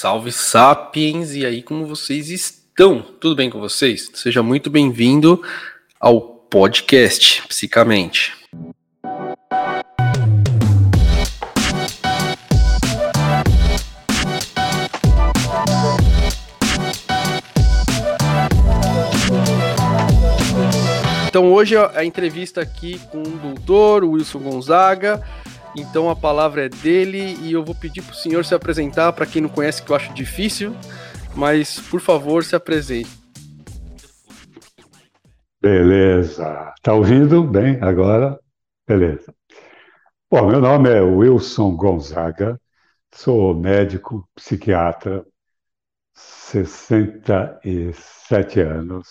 Salve Sapiens! E aí, como vocês estão? Tudo bem com vocês? Seja muito bem-vindo ao podcast Psicamente. Então hoje a entrevista aqui com o doutor Wilson Gonzaga, então a palavra é dele e eu vou pedir para o senhor se apresentar, para quem não conhece, que eu acho difícil, mas por favor se apresente. Beleza. Tá ouvindo bem agora? Beleza. Bom, meu nome é Wilson Gonzaga, sou médico, psiquiatra, 67 anos,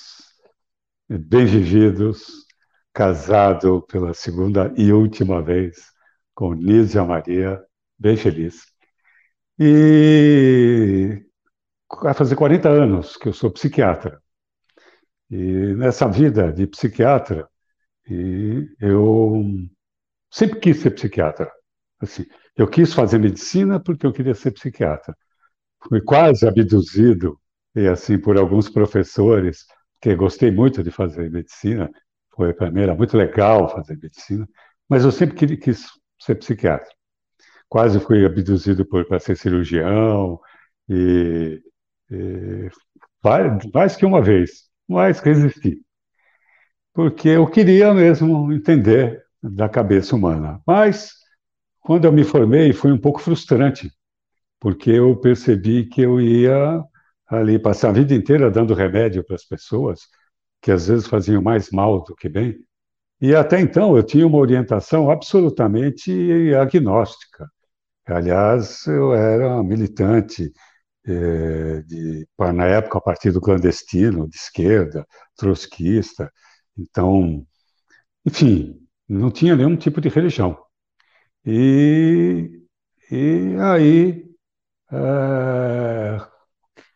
bem vividos, casado pela segunda e última vez com Nízia Maria, bem feliz. E vai fazer 40 anos que eu sou psiquiatra. E nessa vida de psiquiatra, eu sempre quis ser psiquiatra. Assim, eu quis fazer medicina porque eu queria ser psiquiatra. Fui quase abduzido e assim por alguns professores, que gostei muito de fazer medicina. Foi para mim era muito legal fazer medicina, mas eu sempre quis ser psiquiatra. Quase fui abduzido para ser cirurgião e, e mais que uma vez, mas resisti. Porque eu queria mesmo entender da cabeça humana. Mas, quando eu me formei, foi um pouco frustrante, porque eu percebi que eu ia ali passar a vida inteira dando remédio para as pessoas, que às vezes faziam mais mal do que bem, e até então eu tinha uma orientação absolutamente agnóstica. Aliás, eu era militante eh, de, na época, partido clandestino, de esquerda, trotskista. Então, enfim, não tinha nenhum tipo de religião. E, e aí, é,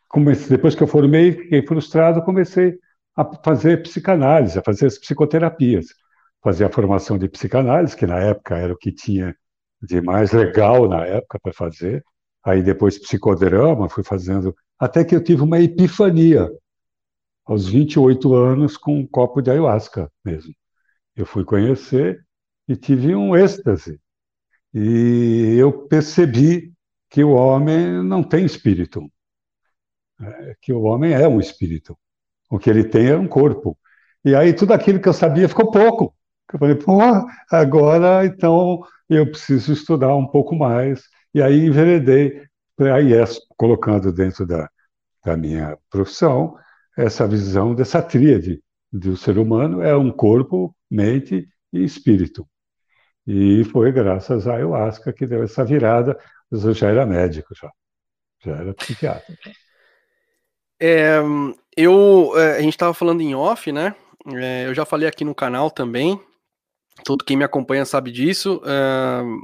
comecei, depois que eu formei, fiquei frustrado, comecei a fazer psicanálise, a fazer as psicoterapias fazer a formação de psicanálise, que na época era o que tinha de mais legal na época para fazer. Aí depois psicodrama, fui fazendo, até que eu tive uma epifania aos 28 anos com um copo de ayahuasca mesmo. Eu fui conhecer e tive um êxtase. E eu percebi que o homem não tem espírito, né? que o homem é um espírito. O que ele tem é um corpo. E aí tudo aquilo que eu sabia ficou pouco. Eu falei, pô, agora então eu preciso estudar um pouco mais. E aí enveredei para a IES, colocando dentro da, da minha profissão essa visão dessa tríade do ser humano é um corpo, mente e espírito. E foi graças à ayahuasca que deu essa virada, mas eu já era médico, já, já era psiquiatra. É, eu, é, a gente estava falando em off, né? É, eu já falei aqui no canal também, todo quem me acompanha sabe disso. Uh,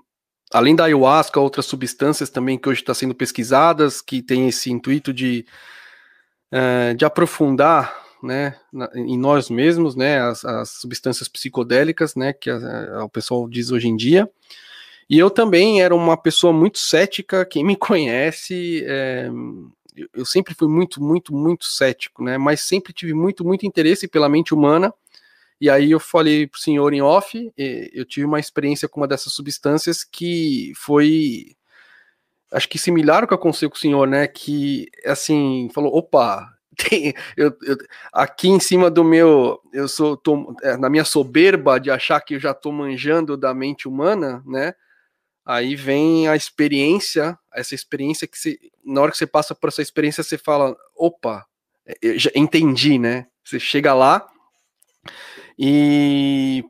além da ayahuasca, outras substâncias também que hoje estão tá sendo pesquisadas, que tem esse intuito de, uh, de aprofundar né, na, em nós mesmos, né, as, as, substâncias psicodélicas, né, que a, a, o pessoal diz hoje em dia. E eu também era uma pessoa muito cética, quem me conhece, é, eu sempre fui muito, muito, muito cético, né, mas sempre tive muito, muito interesse pela mente humana, e aí eu falei pro senhor em off, eu tive uma experiência com uma dessas substâncias que foi acho que similar ao que aconteceu com o senhor, né? Que assim, falou, opa, tem, eu, eu, aqui em cima do meu, eu sou tô, é, na minha soberba de achar que eu já tô manjando da mente humana, né? Aí vem a experiência, essa experiência que você, na hora que você passa por essa experiência, você fala, opa, eu já entendi, né? Você chega lá, e,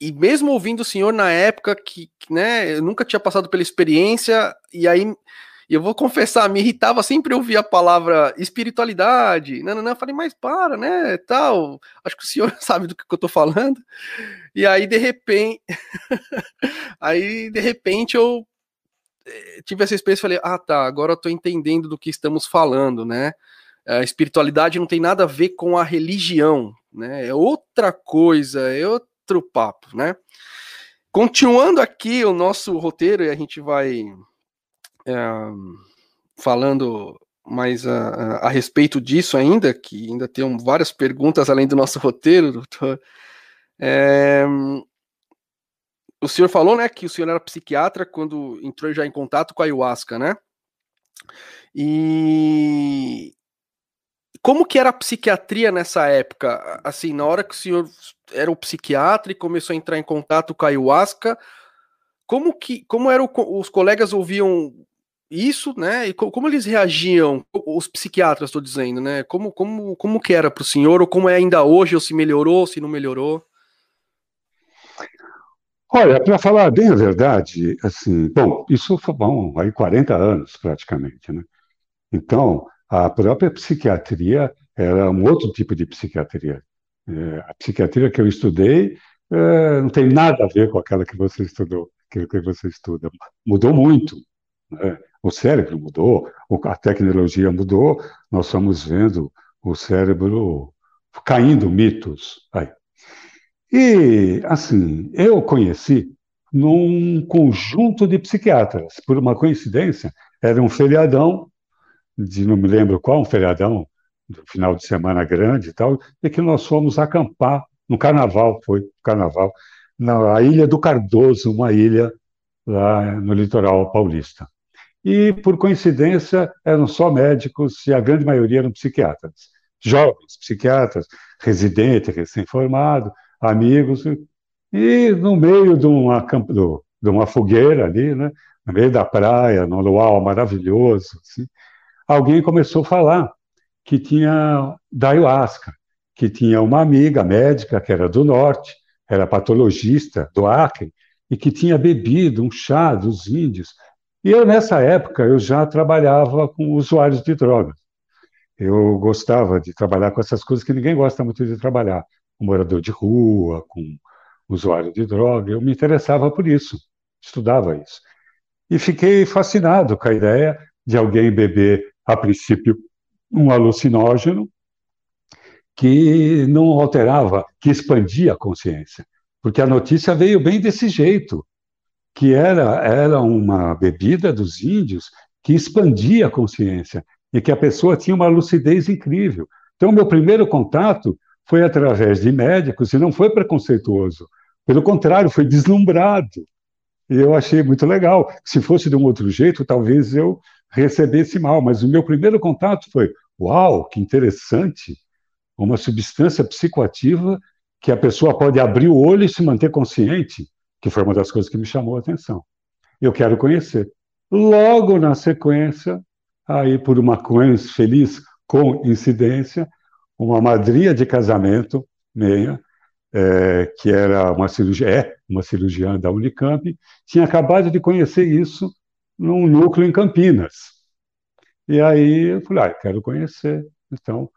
e mesmo ouvindo o senhor na época que, né, eu nunca tinha passado pela experiência, e aí eu vou confessar, me irritava sempre ouvir a palavra espiritualidade. Não, não, não, eu falei, mas para, né, tal. Acho que o senhor sabe do que, eu tô falando. E aí, de repente, aí, de repente, eu eh, tive essa experiência e falei, ah, tá, agora eu tô entendendo do que estamos falando, né? A espiritualidade não tem nada a ver com a religião, né? É outra coisa, é outro papo, né? Continuando aqui o nosso roteiro, e a gente vai é, falando mais a, a, a, respeito disso ainda, que ainda tem várias perguntas além do nosso roteiro, doutor. É, o senhor falou, né, que o senhor era psiquiatra quando entrou já em contato com a ayahuasca, né? E como que era a psiquiatria nessa época? Assim, na hora que o senhor era um psiquiatra e começou a entrar em contato com a ayahuasca, como que como eram os colegas ouviam isso, né? E como eles reagiam, os psiquiatras, estou dizendo, né? Como, como, como que era para o senhor, ou como é ainda hoje, ou se melhorou, se não melhorou? Olha, para falar bem a verdade, assim, bom, isso foi bom, aí 40 anos praticamente, né? Então, a própria psiquiatria era um outro tipo de psiquiatria. É, a psiquiatria que eu estudei é, não tem nada a ver com aquela que você estudou, aquilo que você estuda. Mudou muito. Né? O cérebro mudou, a tecnologia mudou, nós estamos vendo o cérebro caindo mitos. Aí. E, assim, eu conheci num conjunto de psiquiatras. Por uma coincidência, era um feriadão de não me lembro qual, um feriadão, do final de semana grande e tal, e que nós fomos acampar no carnaval, foi carnaval, na Ilha do Cardoso, uma ilha lá no litoral paulista. E, por coincidência, eram só médicos e a grande maioria eram psiquiatras. Jovens psiquiatras, residente, recém-formado, amigos. E no meio de uma, de uma fogueira ali, né, no meio da praia, no luau maravilhoso, assim, alguém começou a falar que tinha da ayahuasca, que tinha uma amiga médica que era do norte, era patologista do Acre, e que tinha bebido um chá dos índios. E eu, nessa época, eu já trabalhava com usuários de drogas. Eu gostava de trabalhar com essas coisas que ninguém gosta muito de trabalhar, com morador de rua, com usuário de droga. Eu me interessava por isso, estudava isso. E fiquei fascinado com a ideia de alguém beber a princípio, um alucinógeno que não alterava, que expandia a consciência. Porque a notícia veio bem desse jeito, que era, era uma bebida dos índios que expandia a consciência e que a pessoa tinha uma lucidez incrível. Então, meu primeiro contato foi através de médicos e não foi preconceituoso. Pelo contrário, foi deslumbrado. E eu achei muito legal. Se fosse de um outro jeito, talvez eu recebesse mal, mas o meu primeiro contato foi: uau, que interessante! Uma substância psicoativa que a pessoa pode abrir o olho e se manter consciente, que foi uma das coisas que me chamou a atenção. Eu quero conhecer. Logo na sequência, aí por uma feliz coincidência, uma madrinha de casamento meia, é, que era uma cirurgia, é uma cirurgiã da Unicamp, tinha acabado de conhecer isso num núcleo em Campinas. E aí eu falei, ah, eu quero conhecer. Então,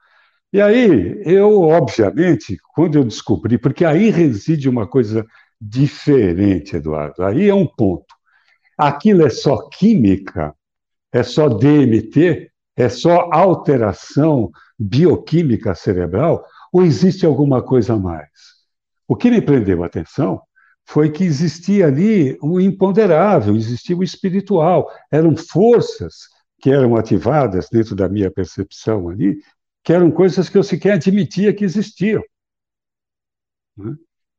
e aí eu, obviamente, quando eu descobri, porque aí reside uma coisa diferente, Eduardo, aí é um ponto. Aquilo é só química, é só DMT, é só alteração bioquímica cerebral, ou existe alguma coisa a mais? O que me prendeu a atenção foi que existia ali o imponderável, existia o espiritual, eram forças que eram ativadas dentro da minha percepção ali, que eram coisas que eu sequer admitia que existiam. Né?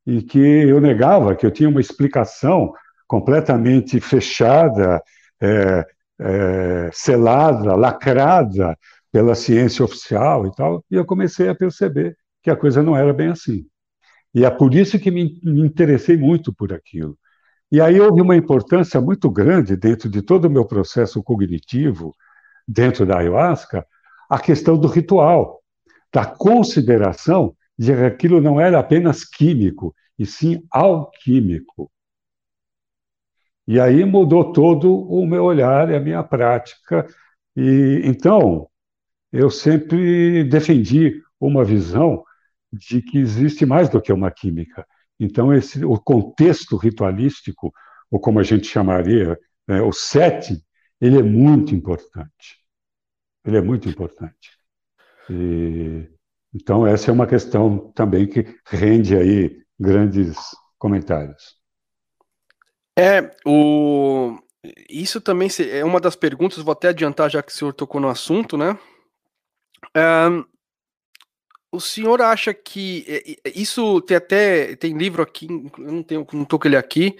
E que eu negava, que eu tinha uma explicação completamente fechada, é, é, selada, lacrada pela ciência oficial e tal, e eu comecei a perceber que a coisa não era bem assim. E é por isso que me, interessei muito por aquilo. E aí houve uma importância muito grande dentro de todo o meu processo cognitivo, dentro da ayahuasca, a questão do ritual, da consideração de que aquilo não era apenas químico, e sim alquímico. E aí mudou todo o meu olhar e a minha prática. E então, eu sempre defendi uma visão de que existe mais do que uma química. Então, esse, o contexto ritualístico, ou como a gente chamaria, né, o setting, ele é muito importante. Ele é muito importante. E, então, essa é uma questão também que rende aí grandes comentários. É, o, isso também é uma das perguntas, vou até adiantar já que o senhor tocou no assunto, né? Um, o senhor acha que isso tem até tem livro aqui, eu não tenho, não tô com ele aqui,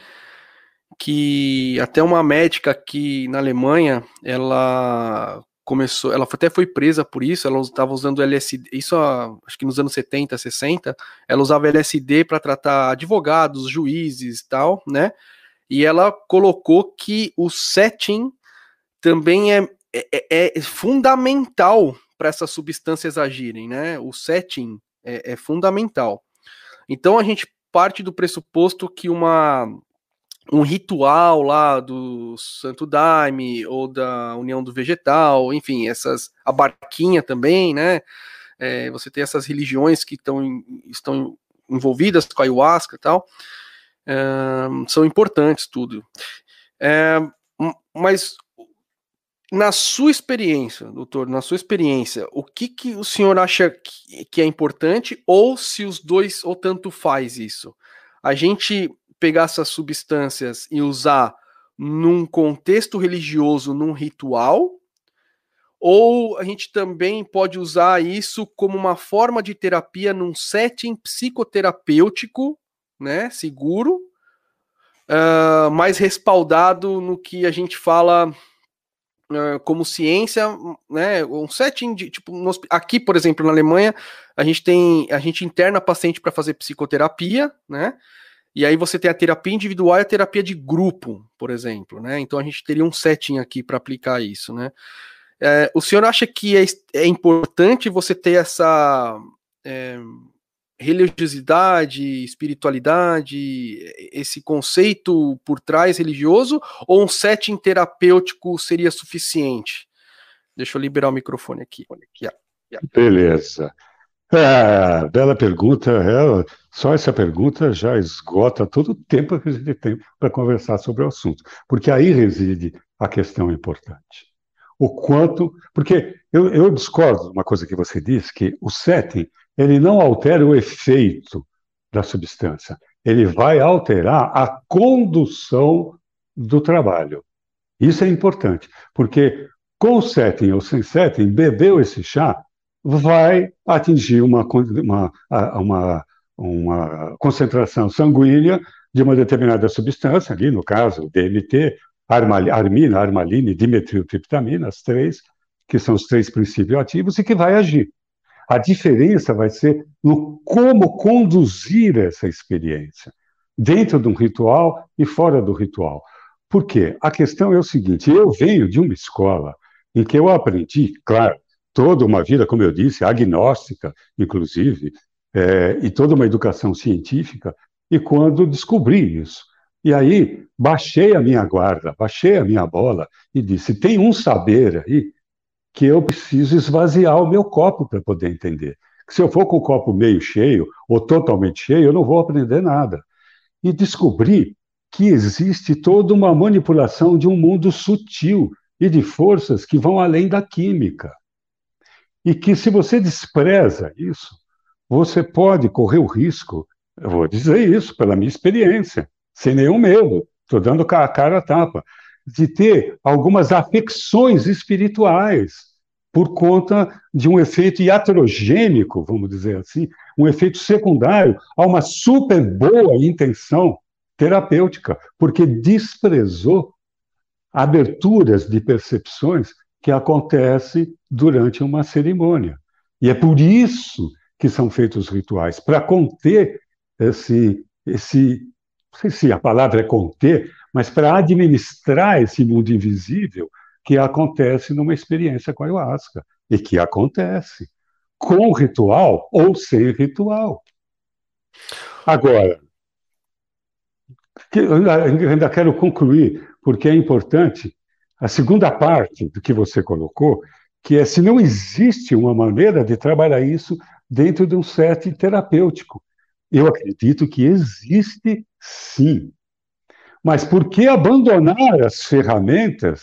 que até uma médica aqui na Alemanha, ela começou, ela até foi presa por isso, ela estava usando LSD, isso acho que nos anos 70, 60, ela usava LSD para tratar advogados, juízes e tal, né? E ela colocou que o setting também é, é, é fundamental para essas substâncias agirem, né? O setting é, é fundamental. Então a gente parte do pressuposto que uma um ritual lá do Santo Daime ou da União do Vegetal, enfim, essas a barquinha também, né? É, você tem essas religiões que tão, estão envolvidas com a ayahuasca e tal, é, são importantes tudo. É, mas na sua experiência, doutor, na sua experiência, o que, que o senhor acha que, que é importante ou se os dois ou tanto faz isso? A gente pegar essas substâncias e usar num contexto religioso, num ritual, ou a gente também pode usar isso como uma forma de terapia num setting psicoterapêutico, né, seguro, uh, mais respaldado no que a gente fala como ciência, né, um setting de tipo aqui, por exemplo, na Alemanha, a gente tem a gente interna paciente para fazer psicoterapia, né? E aí você tem a terapia individual e a terapia de grupo, por exemplo, né? Então a gente teria um setting aqui para aplicar isso, né? É, o senhor acha que é, é importante você ter essa é, religiosidade, espiritualidade, esse conceito por trás religioso, ou um setting terapêutico seria suficiente? Deixa eu liberar o microfone aqui. Beleza. É, bela pergunta. É, só essa pergunta já esgota todo o tempo que a gente tem para conversar sobre o assunto, porque aí reside a questão importante. O quanto. Porque eu, eu discordo de uma coisa que você disse, que o setting ele não altera o efeito da substância, ele vai alterar a condução do trabalho. Isso é importante, porque com setting ou sem setting, bebeu esse chá, vai atingir uma, uma, uma, uma concentração sanguínea de uma determinada substância, ali no caso, DMT, armina, armaline, dimetiltriptamina, as três, que são os três princípios ativos, e que vai agir. A diferença vai ser no como conduzir essa experiência, dentro de um ritual e fora do ritual. Por quê? A questão é o seguinte: eu venho de uma escola em que eu aprendi, claro, toda uma vida, como eu disse, agnóstica, inclusive, é, e toda uma educação científica, e quando descobri isso. E aí baixei a minha guarda, baixei a minha bola e disse: tem um saber aí que eu preciso esvaziar o meu copo para poder entender. Se eu for com o copo meio cheio ou totalmente cheio, eu não vou aprender nada. E descobri que existe toda uma manipulação de um mundo sutil e de forças que vão além da química. E que se você despreza isso, você pode correr o risco, eu vou dizer isso pela minha experiência, sem nenhum medo, estou dando a cara a tapa, de ter algumas afecções espirituais por conta de um efeito iatrogênico, vamos dizer assim, um efeito secundário a uma super boa intenção terapêutica, porque desprezou aberturas de percepções que acontece durante uma cerimônia. E é por isso que são feitos os rituais, para conter esse, esse, não sei se a palavra é conter, mas para administrar esse mundo invisível que acontece numa experiência com a ayahuasca, e que acontece com ritual ou sem ritual. Agora, ainda quero concluir, porque é importante a segunda parte do que você colocou, que é se não existe uma maneira de trabalhar isso dentro de um set terapêutico. Eu acredito que existe sim. Mas por que abandonar as ferramentas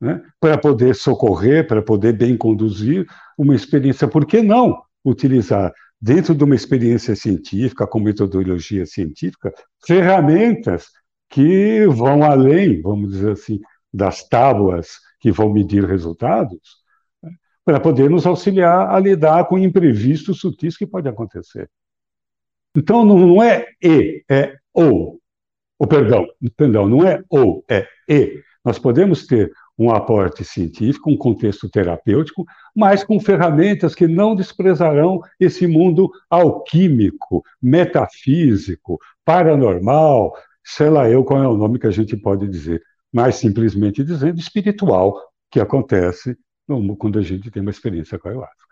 né, para poder socorrer, para poder bem conduzir uma experiência? Por que não utilizar, dentro de uma experiência científica, com metodologia científica, ferramentas que vão além, vamos dizer assim, das tábuas que vão medir resultados, né, para poder nos auxiliar a lidar com imprevistos sutis que podem acontecer. Então, não é e, é ou. O perdão, perdão, não é ou, é e. Nós podemos ter um aporte científico, um contexto terapêutico, mas com ferramentas que não desprezarão esse mundo alquímico, metafísico, paranormal, sei lá eu qual é o nome que a gente pode dizer, mais simplesmente dizendo espiritual, que acontece quando a gente tem uma experiência com a ayahuasca.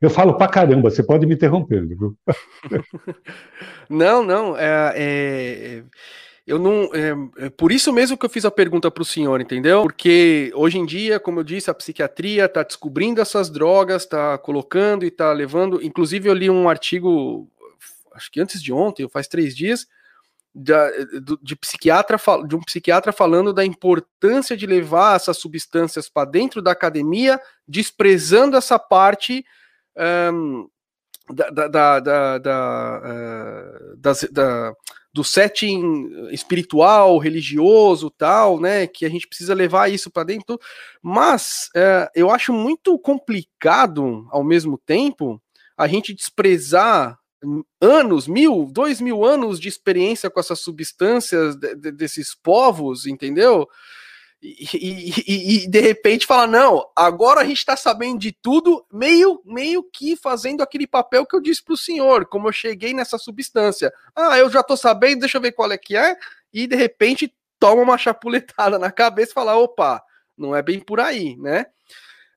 Eu falo pra caramba, você pode me interrompendo, viu? não, não, é, é eu não. É, é, por isso mesmo que eu fiz a pergunta para o senhor, entendeu? Porque hoje em dia, como eu disse, a psiquiatria está descobrindo essas drogas, está colocando e está levando. Inclusive, eu li um artigo, acho que antes de ontem, faz três dias, de, de, psiquiatra, de um psiquiatra falando da importância de levar essas substâncias para dentro da academia, desprezando essa parte. Um, da, da, da, da, uh, da do setting espiritual, religioso, tal, né? Que a gente precisa levar isso para dentro. Mas é, eu acho muito complicado, ao mesmo tempo, a gente desprezar anos, mil, dois mil anos de experiência com essas substâncias de, de, desses povos, entendeu? E, e, e, de repente fala: não, agora a gente está sabendo de tudo, meio, meio que fazendo aquele papel que eu disse para o senhor, como eu cheguei nessa substância. Ah, eu já estou sabendo, deixa eu ver qual é que é, e de repente toma uma chapuletada na cabeça e fala: opa, não é bem por aí, né?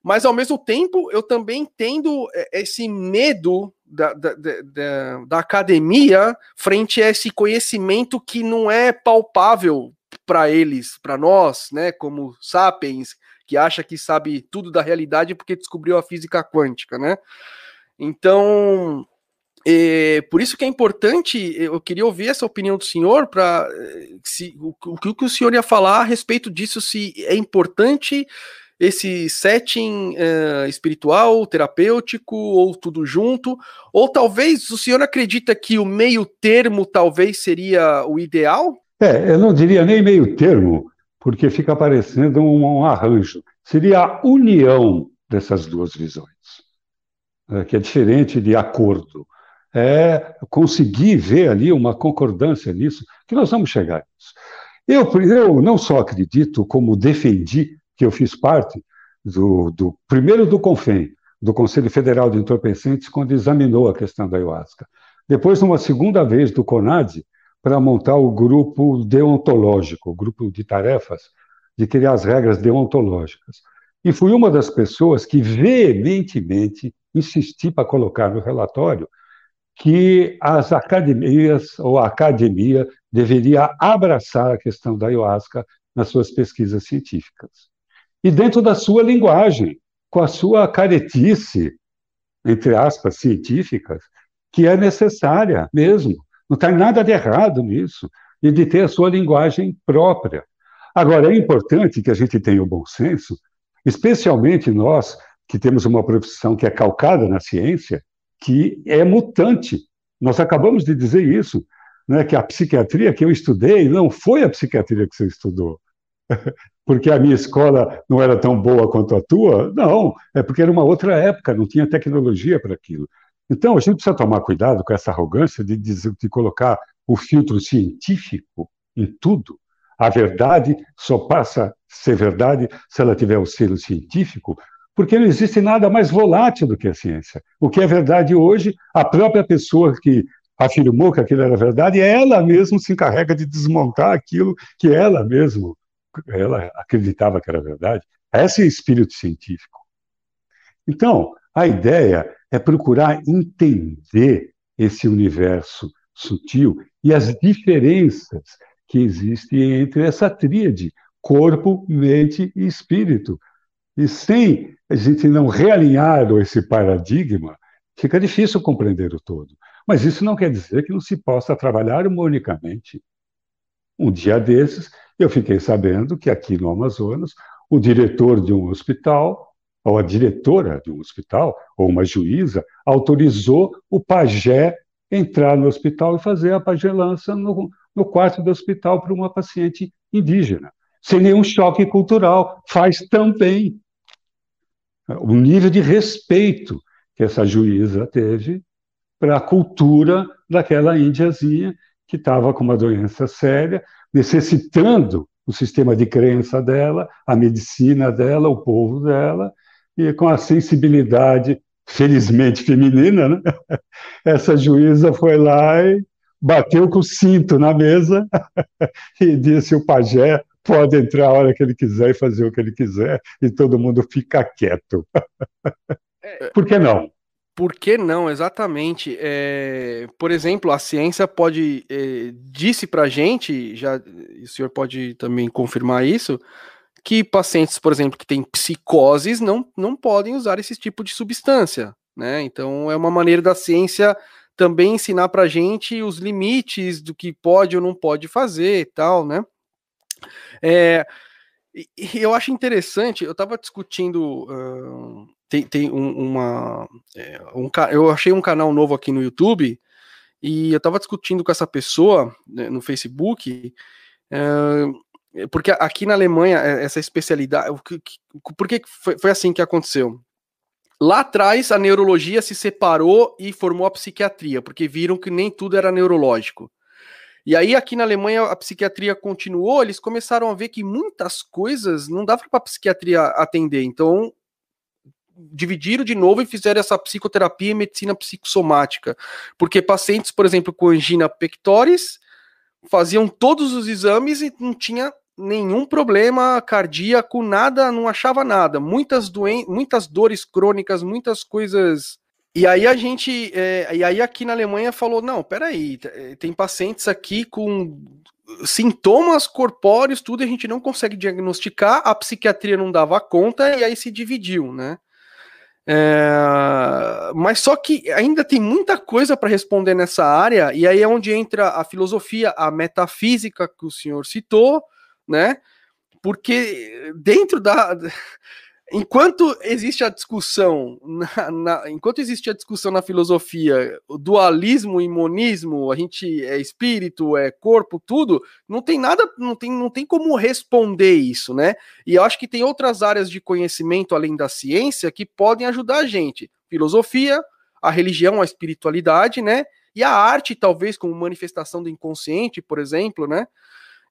Mas ao mesmo tempo, eu também entendo é, esse medo da, da, da, da academia frente a esse conhecimento que não é palpável para eles, para nós, né, como sapiens, que acha que sabe tudo da realidade porque descobriu a física quântica, né? Então, é, por isso que é importante, eu queria ouvir essa opinião do senhor para se o, o que o senhor ia falar a respeito disso, se é importante esse setting uh, espiritual, terapêutico, ou tudo junto, ou talvez o senhor acredita que o meio termo talvez seria o ideal? É, eu não diria nem meio termo, porque fica parecendo um, um arranjo. Seria a união dessas duas visões, é, que é diferente de acordo. É conseguir ver ali uma concordância nisso, que nós vamos chegar nisso. Eu, eu não só acredito, como defendi, que eu fiz parte do, do primeiro do CONFEM, do Conselho Federal de Entorpecentes, quando examinou a questão da ayahuasca. Depois, numa segunda vez, do CONAD, para montar o grupo deontológico, o grupo de tarefas, de criar as regras deontológicas. E fui uma das pessoas que veementemente insisti para colocar no relatório que as academias ou a academia deveria abraçar a questão da ayahuasca nas suas pesquisas científicas. E dentro da sua linguagem, com a sua caretice, entre aspas, científicas, que é necessária mesmo. Não tem nada de errado nisso, e de ter a sua linguagem própria. Agora, é importante que a gente tenha o bom senso, especialmente nós que temos uma profissão que é calcada na ciência, que é mutante. Nós acabamos de dizer isso, né, que a psiquiatria que eu estudei não foi a psiquiatria que você estudou. Porque a minha escola não era tão boa quanto a tua? Não, é porque era uma outra época, não tinha tecnologia para aquilo. Então, a gente precisa tomar cuidado com essa arrogância de, dizer, de colocar o filtro científico em tudo. A verdade só passa a ser verdade se ela tiver o selo científico, porque não existe nada mais volátil do que a ciência. O que é verdade hoje, a própria pessoa que afirmou que aquilo era verdade, ela mesma se encarrega de desmontar aquilo que ela mesma ela acreditava que era verdade. Esse é o espírito científico. Então, a ideia é procurar entender esse universo sutil e as diferenças que existem entre essa tríade, corpo, mente e espírito. E sem a gente não realinhar esse paradigma, fica difícil compreender o todo. Mas isso não quer dizer que não se possa trabalhar harmonicamente. Um dia desses, eu fiquei sabendo que aqui no Amazonas, o diretor de um hospital ou a diretora de um hospital, ou uma juíza, autorizou o pajé entrar no hospital e fazer a pagelança no, no quarto do hospital para uma paciente indígena, sem nenhum choque cultural. Faz também. O nível de respeito que essa juíza teve para a cultura daquela índiazinha que estava com uma doença séria, necessitando o sistema de crença dela, a medicina dela, o povo dela, e com a sensibilidade, felizmente feminina, né? essa juíza foi lá e bateu com o cinto na mesa e disse: o pajé pode entrar a hora que ele quiser e fazer o que ele quiser, e todo mundo fica quieto. É, Por que não? Por que não? Exatamente. É, por exemplo, a ciência pode é, disse para gente, já o senhor pode também confirmar isso, que pacientes, por exemplo, que têm psicoses não, não podem usar esse tipo de substância, né? Então é uma maneira da ciência também ensinar para gente os limites do que pode ou não pode fazer e tal, né? É, eu acho interessante, eu estava discutindo uh, tem, tem um, uma. É, um, eu achei um canal novo aqui no YouTube e eu estava discutindo com essa pessoa né, no Facebook. É, porque aqui na Alemanha, é, essa especialidade. Por que foi, foi assim que aconteceu? Lá atrás, a neurologia se separou e formou a psiquiatria, porque viram que nem tudo era neurológico. E aí, aqui na Alemanha, a psiquiatria continuou, eles começaram a ver que muitas coisas não dava para a psiquiatria atender. Então, dividiram de novo e fizeram essa psicoterapia e medicina psicossomática. Porque pacientes, por exemplo, com angina pectoris, faziam todos os exames e não tinha nenhum problema cardíaco, nada, não achava nada. Muitas doen muitas dores crônicas, muitas coisas. E aí a gente, é, e aí aqui na Alemanha falou, não, peraí, eh, tem pacientes aqui com sintomas corpóreos, tudo a gente não consegue diagnosticar, a psiquiatria não dava conta e aí se dividiu, né? É, mas só que ainda tem muita coisa para responder nessa área, e aí é onde entra a filosofia, a metafísica que o senhor citou, né? Porque dentro da enquanto existe a discussão, na, na, enquanto existe a discussão na filosofia, dualismo e monismo, a gente é espírito, é corpo, tudo, não tem nada, não tem, não tem como responder isso, né? E eu acho que tem outras áreas de conhecimento além da ciência que podem ajudar a gente. Filosofia, a religião, a espiritualidade, né? E a arte, talvez, como manifestação do inconsciente, por exemplo, né?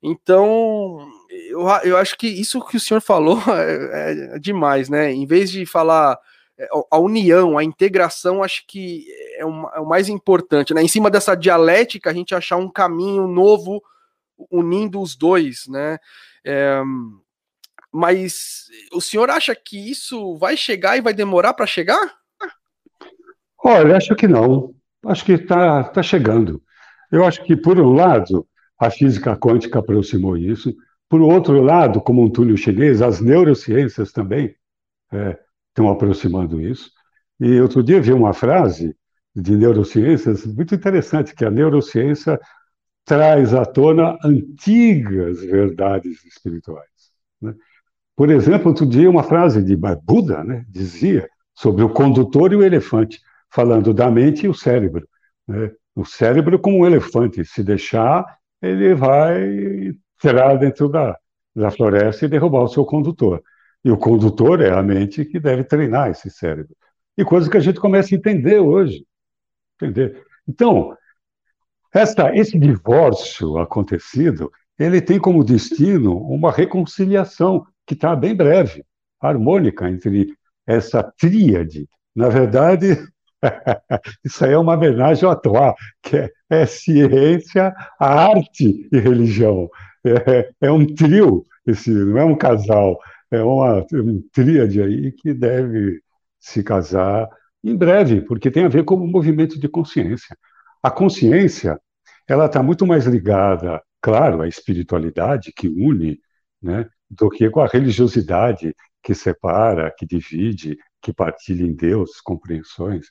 Então, eu, eu acho que isso que o senhor falou é, é demais, né? Em vez de falar é, a união, a integração, acho que é, uma, é, o mais importante, né? Em cima dessa dialética, a gente achar um caminho novo unindo os dois, né? É, mas o senhor acha que isso vai chegar e vai demorar para chegar? Olha, acho que não. Acho que está tá chegando. Eu acho que, por um lado, a física quântica aproximou isso. Por outro lado, como um túnel chinês, as neurociências também é, estão aproximando isso. E outro dia vi uma frase de neurociências muito interessante, que a neurociência traz à tona antigas verdades espirituais. Né? Por exemplo, outro dia uma frase de Buda né, dizia sobre o condutor e o elefante, falando da mente e o cérebro. Né? O cérebro como um elefante, se deixar, ele vai tirar dentro da, da floresta e derrubar o seu condutor. E o condutor é a mente que deve treinar esse cérebro. E coisa que a gente começa a entender hoje. Entender? Então, essa, esse divórcio acontecido, ele tem como destino uma reconciliação que está bem breve, harmônica entre essa tríade. Na verdade, Isso aí é uma homenagem ao atual, que é, é, ciência, arte e religião. É, é, um trio, esse, não é um casal, é uma um tríade aí que deve se casar em breve, porque tem a ver com o movimento de consciência. A consciência, ela está muito mais ligada, claro, à espiritualidade que une, né, do que com a religiosidade que separa, que divide, que partilha em Deus compreensões.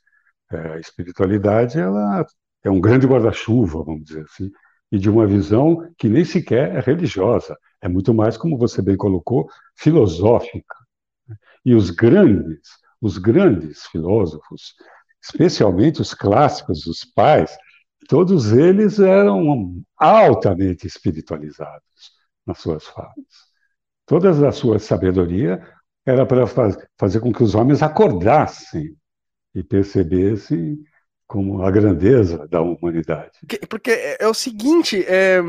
É, a espiritualidade ela é um grande guarda-chuva, vamos dizer assim, e de uma visão que nem sequer é religiosa, é muito mais, como você bem colocou, filosófica. E os grandes, os grandes filósofos, especialmente os clássicos, os pais, todos eles eram altamente espiritualizados nas suas falas. Toda a sua sabedoria era para fazer com que os homens acordassem e percebessem como a grandeza da humanidade. Porque é, é o seguinte, é,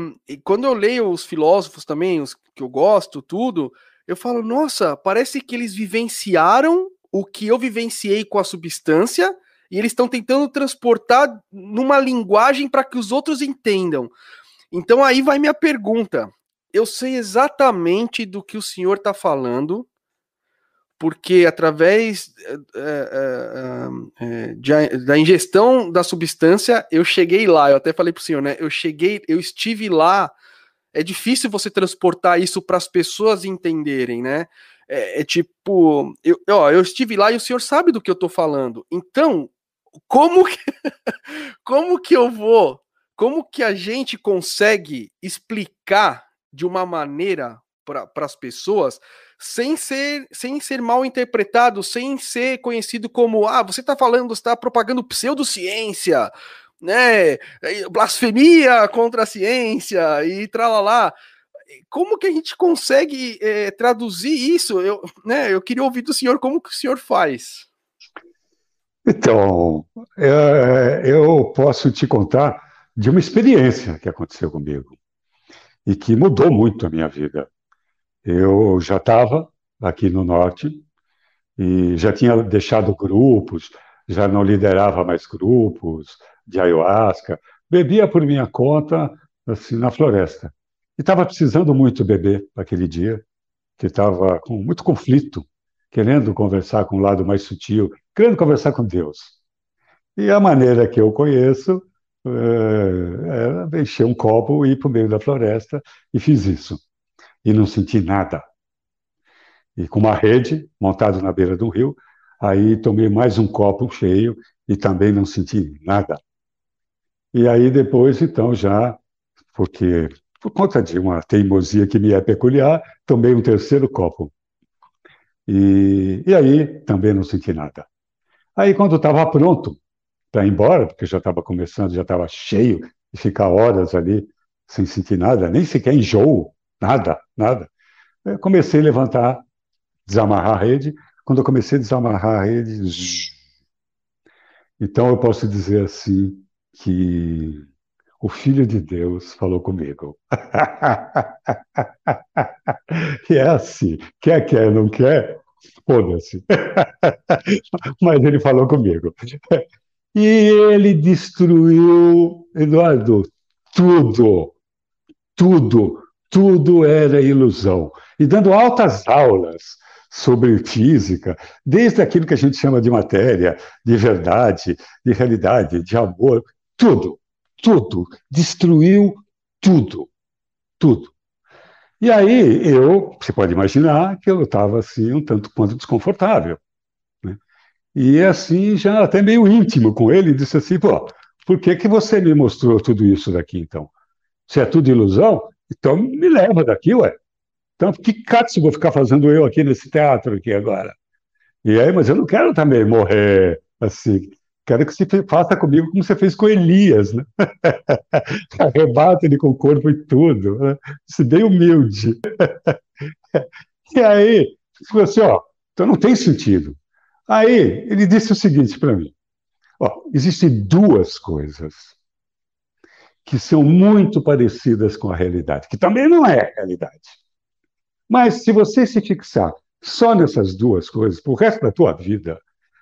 quando eu leio os filósofos também, os que eu gosto, tudo, eu falo, nossa, parece que eles vivenciaram o que eu vivenciei com a substância e eles estão tentando transportar numa linguagem para que os outros entendam. Então aí vai minha pergunta. Eu sei exatamente do que o senhor está falando, porque através é, é, da ingestão da substância eu cheguei lá. Eu até falei para o senhor, né? Eu cheguei, eu estive lá. É difícil você transportar isso para as pessoas entenderem, né? É, é, tipo, eu, ó, eu estive lá e o senhor sabe do que eu estou falando. Então, como que, como que eu vou? Como que a gente consegue explicar de uma maneira para as pessoas sem ser, sem ser mal interpretado, sem ser conhecido como ah, você está falando, está propagando pseudociência, né? Blasfemia contra a ciência e tralalá. Como que a gente consegue é, traduzir isso? Eu, né, eu queria ouvir do senhor como que o senhor faz. Então, é, eu posso te contar de uma experiência que aconteceu comigo e que mudou muito a minha vida. Eu já estava aqui no Norte e já tinha deixado grupos, já não liderava mais grupos de ayahuasca, bebia por minha conta assim na floresta. E estava precisando muito beber naquele dia, que estava com muito conflito, querendo conversar com o um lado mais sutil, querendo conversar com Deus. E a maneira que eu conheço é, é encher um copo e ir para o meio da floresta e fiz isso e não senti nada. E com uma rede montada na beira do rio, aí tomei mais um copo cheio e também não senti nada. E aí depois, então, já, porque por conta de uma teimosia que me é peculiar, tomei um terceiro copo. E, e aí também não senti nada. Aí, quando estava pronto para ir embora, porque já estava começando, já estava cheio, de ficar horas ali sem sentir nada, nem sequer enjoo, Nada, nada. Eu comecei a levantar, desamarrar a rede. Quando eu comecei a desamarrar a rede, zzz. então eu posso dizer assim que o Filho de Deus falou comigo. e é assim, quer, quer, não quer, foda-se. Mas ele falou comigo. E ele destruiu, Eduardo, tudo, tudo tudo era ilusão. E dando altas aulas sobre física, desde aquilo que a gente chama de matéria, de verdade, de realidade, de amor, tudo, tudo, destruiu tudo, tudo. E aí eu, você pode imaginar que eu estava assim um tanto quanto desconfortável. Né? E assim, já até meio íntimo com ele, disse assim, pô, por que, que você me mostrou tudo isso daqui então? Se é tudo ilusão, então me leva daqui, ué. Então, que catso vou ficar fazendo eu aqui nesse teatro aqui agora? E aí, mas eu não quero também morrer assim. Quero que você faça comigo como você fez com Elias, né? Arrebata ele com o corpo e tudo. Né? Isso bem humilde. e aí, falou assim, ó, então não tem sentido. Aí, ele disse o seguinte para mim, ó, existem duas coisas que são muito parecidas com a realidade, que também não é realidade. Mas se você se fixar só nessas duas coisas, para o resto da tua vida,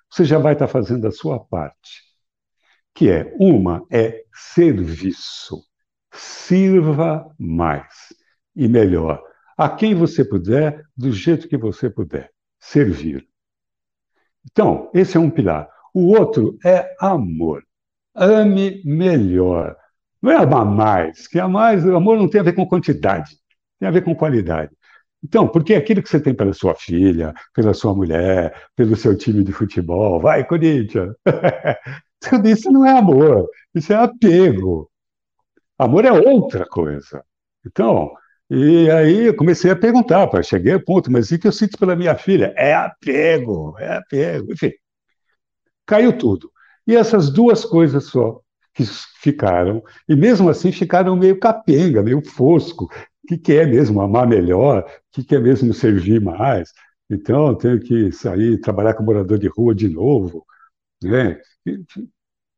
você já vai estar fazendo a sua parte. Que é, uma é serviço. Sirva mais e melhor a quem você puder, do jeito que você puder. Servir. Então, esse é um pilar. O outro é amor. Ame melhor. Não é amar mais, que amar mais, o amor não tem a ver com quantidade, tem a ver com qualidade. Então, porque aquilo que você tem pela sua filha, pela sua mulher, pelo seu time de futebol, vai, Corinthians! Tudo isso não é amor, isso é apego. Amor é outra coisa. Então, e aí eu comecei a perguntar, pá, cheguei ao ponto, mas o que eu sinto pela minha filha? É apego, é apego, enfim. Caiu tudo. E essas duas coisas só que ficaram, e mesmo assim ficaram meio capenga, meio fosco. O que, que é mesmo amar melhor? O que, que é mesmo servir mais? Então, eu tenho que sair, trabalhar com morador de rua de novo. Né?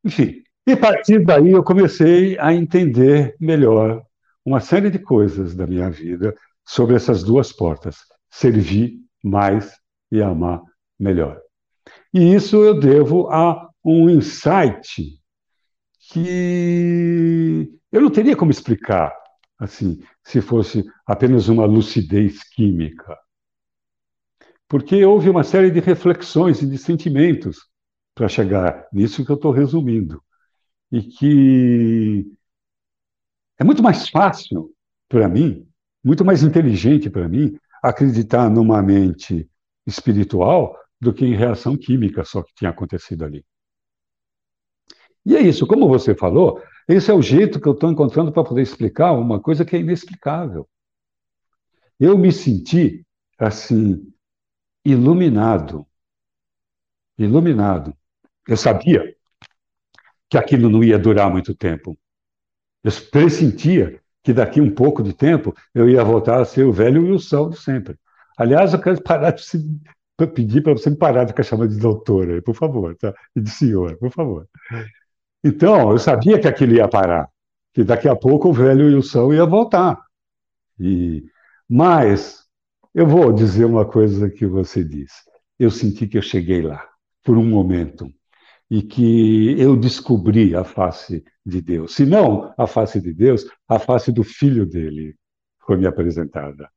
Enfim, e a partir daí eu comecei a entender melhor uma série de coisas da minha vida sobre essas duas portas: servir mais e amar melhor. E isso eu devo a um insight que eu não teria como explicar assim, se fosse apenas uma lucidez química. Porque houve uma série de reflexões e de sentimentos para chegar nisso que eu estou resumindo. E que é muito mais fácil para mim, muito mais inteligente para mim, acreditar numa mente espiritual do que em reação química só que tinha acontecido ali. E é isso, como você falou, esse é o jeito que eu estou encontrando para poder explicar uma coisa que é inexplicável. Eu me senti, assim, iluminado. Iluminado. Eu sabia que aquilo não ia durar muito tempo. Eu pressentia que daqui um pouco de tempo eu ia voltar a ser o velho Wilson de sempre. Aliás, eu quero parar de se, pedir para você parar de ficar chamando de doutora, por favor, tá? e de senhor, por favor. Então, eu sabia que aquilo ia parar, que daqui a pouco o velho Wilson ia voltar. E, mas eu vou dizer uma coisa que você disse. Eu senti que eu cheguei lá, por um momento, e que eu descobri a face de Deus. Se não a face de Deus, a face do filho dele foi me apresentada.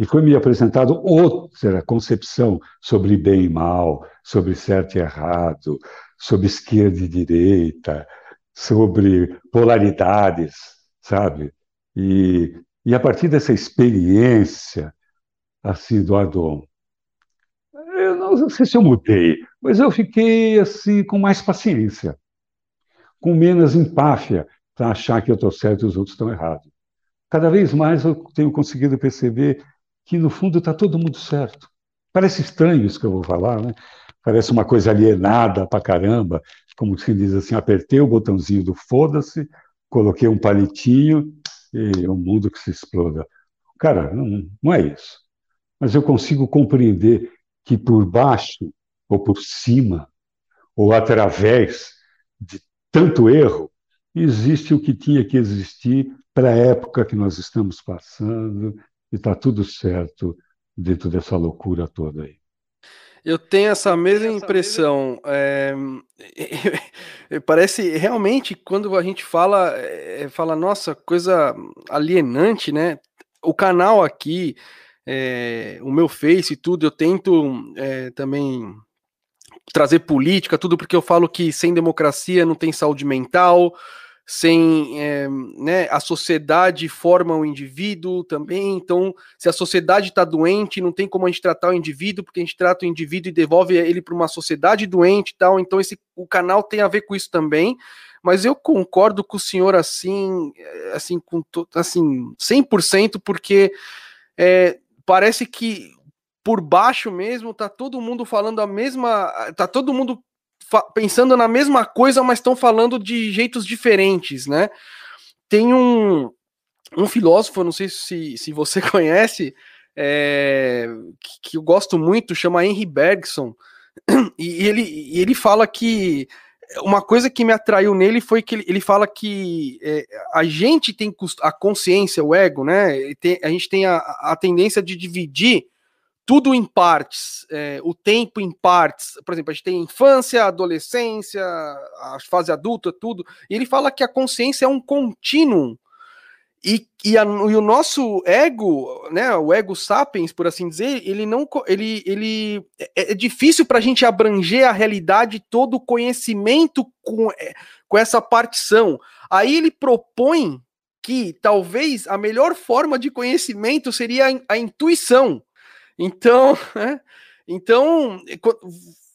E foi me apresentado outra concepção sobre bem e mal, sobre certo e errado, sobre esquerda e direita, sobre polaridades, sabe? E, e a partir dessa experiência, assim, do Adão, eu não sei se eu mudei, mas eu fiquei, assim, com mais paciência, com menos empáfia para achar que eu estou certo e os outros estão errados. Cada vez mais eu tenho conseguido perceber que, no fundo, está todo mundo certo. Parece estranho isso que eu vou falar, né? Parece uma coisa alienada pra caramba, como se diz assim, apertei o botãozinho do foda-se, coloquei um palitinho e o mundo que se exploda. Cara, não, não é isso. Mas eu consigo compreender que por baixo, ou por cima, ou através de tanto erro, existe o que tinha que existir para a época que nós estamos passando, e está tudo certo dentro dessa loucura toda aí. Eu tenho essa mesma impressão. É, parece realmente quando a gente fala, é, fala, nossa, coisa alienante, né? O canal aqui, é, o meu Face e tudo, eu tento é, também trazer política, tudo porque eu falo que sem democracia não tem saúde mental, sem é, né, a sociedade forma o indivíduo também. Então, se a sociedade está doente, não tem como a gente tratar o indivíduo, porque a gente trata o indivíduo e devolve ele para uma sociedade doente e tal. Então, esse, o canal tem a ver com isso também. Mas eu concordo com o senhor assim, eh, assim, com assim, 100%, porque é, parece que por baixo mesmo tá todo mundo falando a mesma, tá todo mundo pensando na mesma coisa, mas estão falando de jeitos diferentes, né? Tem um, um filósofo, não sei se, se você conhece, é, que, que, eu gosto muito, chama Henry Bergson, e ele, e ele fala que uma coisa que me atraiu nele foi que ele, ele fala que é, a gente tem a consciência, o ego, né? Tem, a gente tem a, a tendência de dividir tudo em partes, é, o tempo em partes. Por exemplo, a gente tem infância, adolescência, a fase adulta, tudo. E ele fala que a consciência é um contínuo. E, e, a, e, o nosso ego, né, o ego sapiens, por assim dizer, ele não, ele, ele é, é difícil para a gente abranger a realidade, todo o conhecimento com, é, com essa partição. Aí ele propõe que talvez a melhor forma de conhecimento seria a, a intuição. Então, né, então,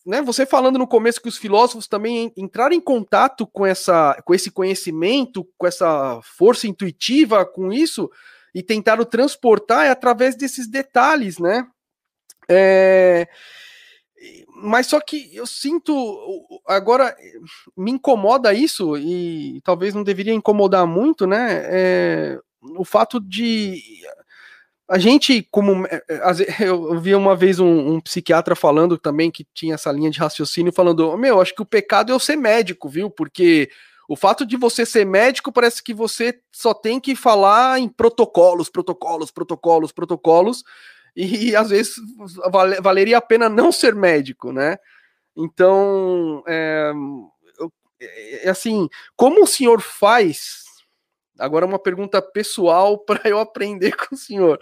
né, você falando no começo que os filósofos também entraram em contato com, essa, com esse conhecimento, com essa força intuitiva, com isso, e tentaram transportar é através desses detalhes, né? É, Mas só que eu sinto agora me incomoda isso e talvez não deveria incomodar muito, né? É, o fato de a gente, como é, é, eu vi uma vez um, um, psiquiatra falando também que tinha essa linha de raciocínio, falando: Meu, acho que o pecado é eu ser médico, viu? Porque o fato de você ser médico parece que você só tem que falar em protocolos, protocolos, protocolos, protocolos, e às vezes valeria a pena não ser médico, né? Então, é, é assim, como o senhor faz? Agora uma pergunta pessoal para eu aprender com o senhor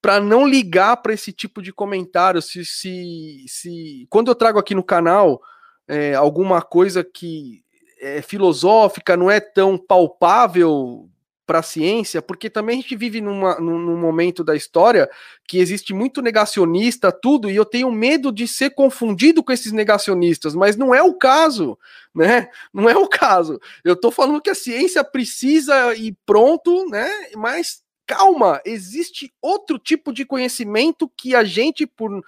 para não ligar para esse tipo de comentário. Se, se, se quando eu trago aqui no canal é, alguma coisa que é, filosófica, não é tão palpável para a ciência, porque também a gente vive numa, num, momento da história que existe muito negacionista, tudo, e eu tenho medo de ser confundido com esses negacionistas, mas não é o caso, né? Não é o caso. Eu estou falando que a ciência precisa ir pronto, né? Mas calma, existe outro tipo de conhecimento que a gente, por,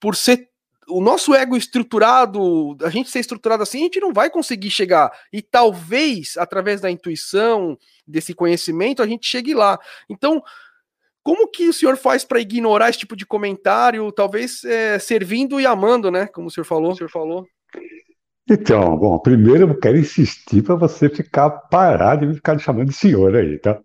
por ser o nosso ego estruturado, a gente ser estruturado assim, a gente não vai conseguir chegar. E talvez, através da intuição, desse conhecimento, a gente chegue lá. Então, como que o senhor faz para ignorar esse tipo de comentário, talvez é, servindo e amando, né? Como o senhor falou. O senhor falou. Então, bom, primeiro eu quero insistir para você ficar parado e me ficar chamando de senhor aí, tá?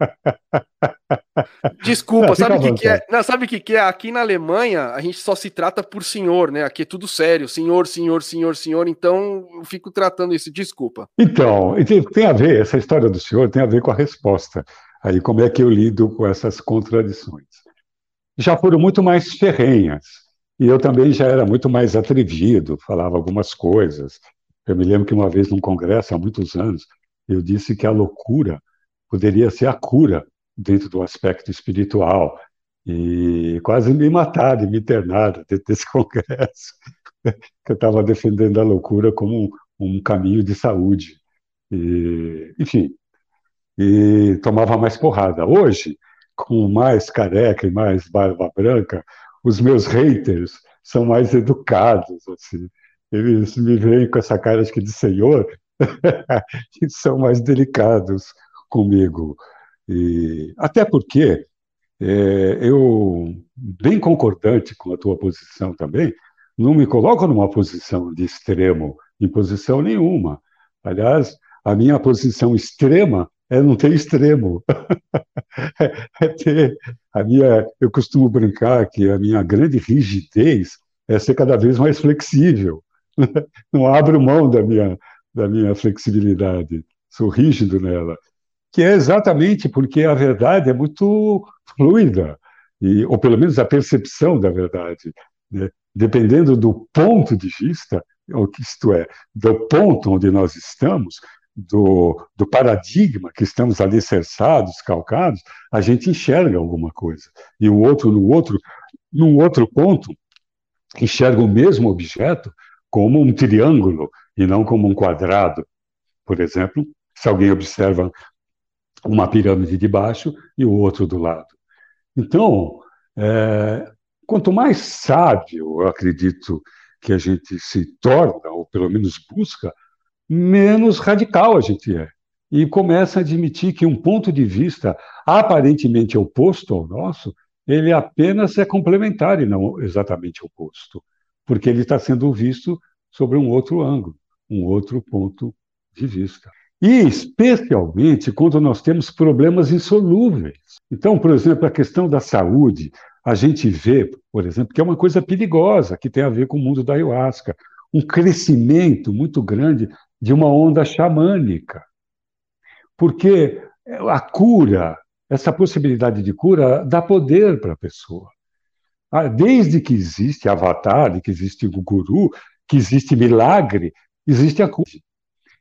Desculpa, sabe o que, que, é? Não, sabe o que, que é? Aqui na Alemanha a gente só se trata por senhor, né? Aqui é tudo sério, senhor, senhor, senhor, senhor. Então eu fico tratando isso. Desculpa. Então, tem a ver essa história do senhor tem a ver com a resposta. Aí como é que eu lido com essas contradições? Já foram muito mais ferrenhas e eu também já era muito mais atrevido, falava algumas coisas. Eu me lembro que uma vez num congresso, há muitos anos, eu disse que a loucura poderia ser a cura dentro do aspecto espiritual. E quase me mataram, me internaram dentro desse congresso, que eu estava defendendo a loucura como um, caminho de saúde. E, enfim, e tomava mais porrada. Hoje, com mais careca e mais barba branca, os meus haters são mais educados, assim. Eles me veem com essa cara de senhor e são mais delicados comigo. E, até porque é, eu, bem concordante com a tua posição também, não me coloco numa posição de extremo, em posição nenhuma. Aliás, a minha posição extrema é não ter extremo. é ter a minha, eu costumo brincar que a minha grande rigidez é ser cada vez mais flexível. Não abro mão da minha, da minha flexibilidade, sou rígido nela. Que é exatamente porque a verdade é muito fluida, e, ou pelo menos a percepção da verdade. Né? Dependendo do ponto de vista, isto é, do ponto onde nós estamos, do, do paradigma que estamos alicerçados, calcados, a gente enxerga alguma coisa. E o outro, no outro, num outro ponto, enxerga o mesmo objeto como um triângulo e não como um quadrado. Por exemplo, se alguém observa uma pirâmide de baixo e o outro do lado. Então, é, quanto mais sábio, eu acredito, que a gente se torna, ou pelo menos busca, menos radical a gente é. E começa a admitir que um ponto de vista aparentemente oposto ao nosso, ele apenas é complementar e não exatamente oposto, porque ele está sendo visto sobre um outro ângulo, um outro ponto de vista. E especialmente quando nós temos problemas insolúveis. Então, por exemplo, a questão da saúde, a gente vê, por exemplo, que é uma coisa perigosa, que tem a ver com o mundo da ayahuasca, um crescimento muito grande de uma onda xamânica. Porque a cura, essa possibilidade de cura, dá poder para a pessoa. Ah, desde que existe avatar, que existe o guru, que existe milagre, existe a cura.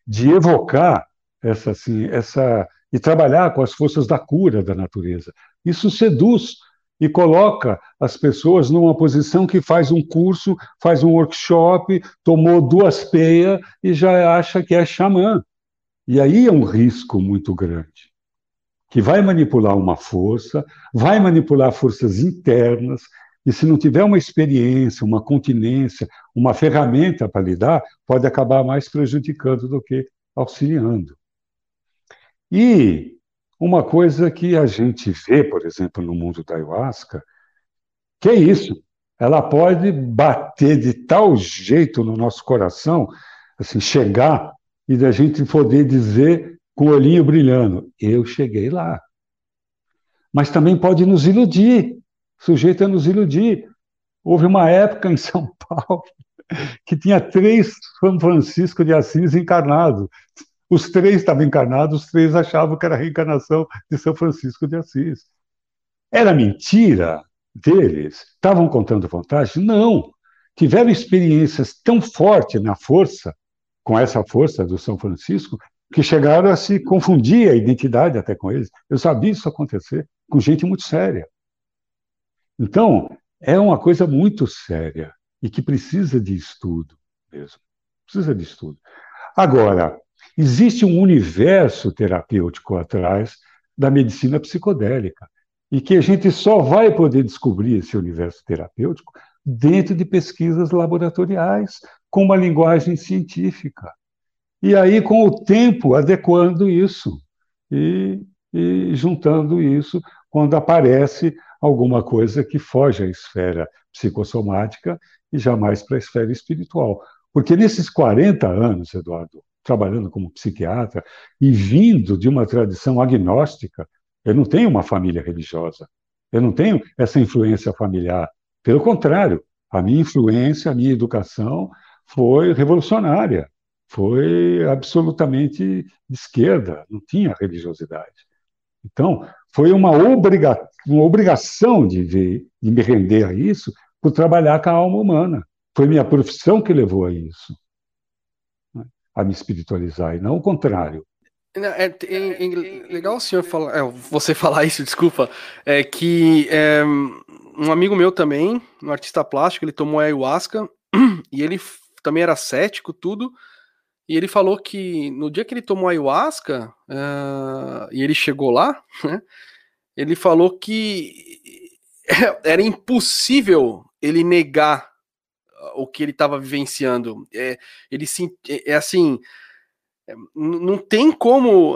De evocar essa, assim, essa e trabalhar com as forças da cura da natureza. Isso seduz e coloca as pessoas numa posição que faz um curso, faz um workshop, tomou duas peias e já acha que é xamã. E aí é um risco muito grande, que vai manipular uma força, vai manipular forças internas, E se não tiver uma experiência, uma continência, uma ferramenta para lidar, pode acabar mais prejudicando do que auxiliando. E uma coisa que a gente vê, por exemplo, no mundo da ayahuasca, que é isso. Ela pode bater de tal jeito no nosso coração, assim, chegar e da gente poder dizer com o olhinho brilhando: eu cheguei lá. Mas também pode nos iludir, sujeito a nos iludir. Houve uma época em São Paulo que tinha três São Francisco de Assis encarnados. Os três estavam encarnados, os três achavam que era a reencarnação de São Francisco de Assis. Era mentira deles? Estavam contando vantagem? Não. Tiveram experiências tão fortes na força, com essa força do São Francisco, que chegaram a se confundir a identidade até com eles. Eu sabia isso acontecer com gente muito séria. Então, é uma coisa muito séria e que precisa de estudo mesmo. Precisa de estudo. Agora, Existe um universo terapêutico atrás da medicina psicodélica e que a gente só vai poder descobrir esse universo terapêutico dentro de pesquisas laboratoriais, com uma linguagem científica. E aí, com o tempo, adequando isso e, e juntando isso quando aparece alguma coisa que foge à esfera psicossomática e jamais para a esfera espiritual. Porque nesses 40 anos, Eduardo, trabalhando como psiquiatra e vindo de uma tradição agnóstica, eu não tenho uma família religiosa, eu não tenho essa influência familiar. Pelo contrário, a minha influência, a minha educação foi revolucionária, foi absolutamente de esquerda, não tinha religiosidade. Então, foi uma, obriga uma obrigação de, ver, de me render a isso por trabalhar com a alma humana. Foi minha profissão que levou a isso a me espiritualizar, e não o contrário. É, é, é, legal o senhor falar, é, você falar isso, desculpa, é que é, um amigo meu também, um artista plástico, ele tomou ayahuasca e ele também era cético, tudo, e ele falou que no dia que ele tomou ayahuasca uh, e ele chegou lá, né, ele falou que era impossível ele negar o que ele estava vivenciando. É, ele sim, é, é assim, é, não tem como.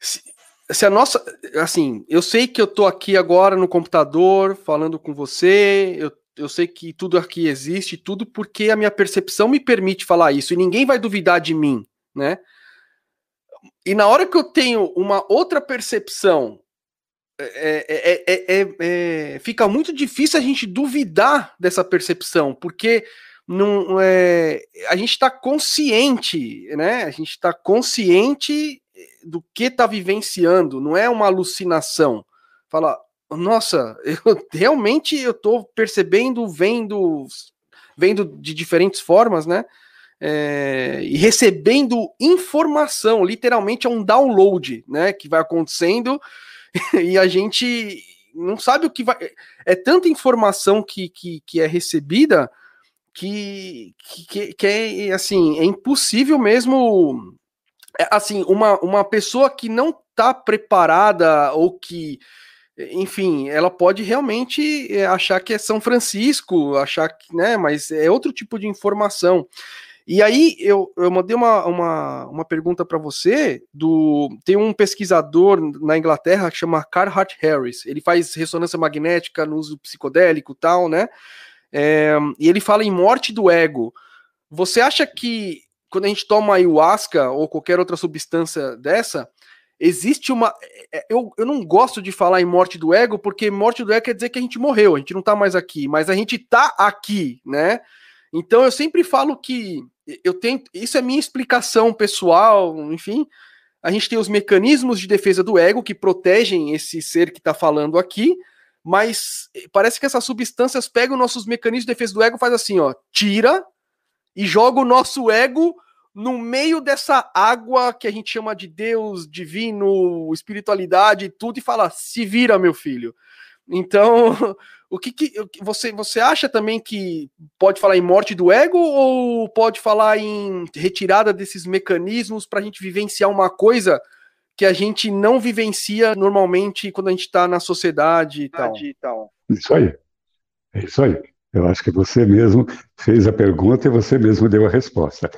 se, se, a nossa. Assim, eu sei que eu estou aqui agora no computador falando com você, eu, eu sei que tudo aqui existe, tudo porque a minha percepção me permite falar isso, e ninguém vai duvidar de mim, né? E na hora que eu tenho uma outra percepção é, é, é, fica muito difícil a gente duvidar dessa percepção, porque não, a gente está consciente, né? A gente está consciente do que está vivenciando, não é uma alucinação. Fala, nossa, eu realmente eu estou percebendo, vendo, vendo de diferentes formas, né? É, e recebendo informação, literalmente é um download, né? Que vai acontecendo e a gente não sabe o que vai. É tanta informação que, que, que é recebida que, que, que é assim, é impossível mesmo. É, assim, uma, uma pessoa que não está preparada ou que enfim, ela pode realmente é, achar que é São Francisco, achar que, né, mas é outro tipo de informação. E aí eu, eu mandei uma, uma, uma pergunta para você do tem um pesquisador na Inglaterra que chama Carhart Harris. Ele faz ressonância magnética no uso psicodélico, tal, né? É, e ele fala em morte do ego. Você acha que quando a gente toma ayahuasca ou qualquer outra substância dessa, existe uma. É, eu, eu não gosto de falar em morte do ego, porque morte do ego quer dizer que a gente morreu, a gente não tá mais aqui, mas a gente tá aqui, né? Então eu sempre falo que eu tenho, isso é minha explicação pessoal, enfim. A gente tem os mecanismos de defesa do ego que protegem esse ser que está falando aqui, mas parece que essas substâncias pegam nossos mecanismos de defesa do ego, faz assim, ó, tira e joga o nosso ego no meio dessa água que a gente chama de Deus, divino, espiritualidade e tudo e fala: "Se vira, meu filho". Então, o que, que você, você acha também que pode falar em morte do ego ou pode falar em retirada desses mecanismos para a gente vivenciar uma coisa que a gente não vivencia normalmente quando a gente está na sociedade e tal. Isso aí. É isso aí. Eu acho que você mesmo fez a pergunta e você mesmo deu a resposta.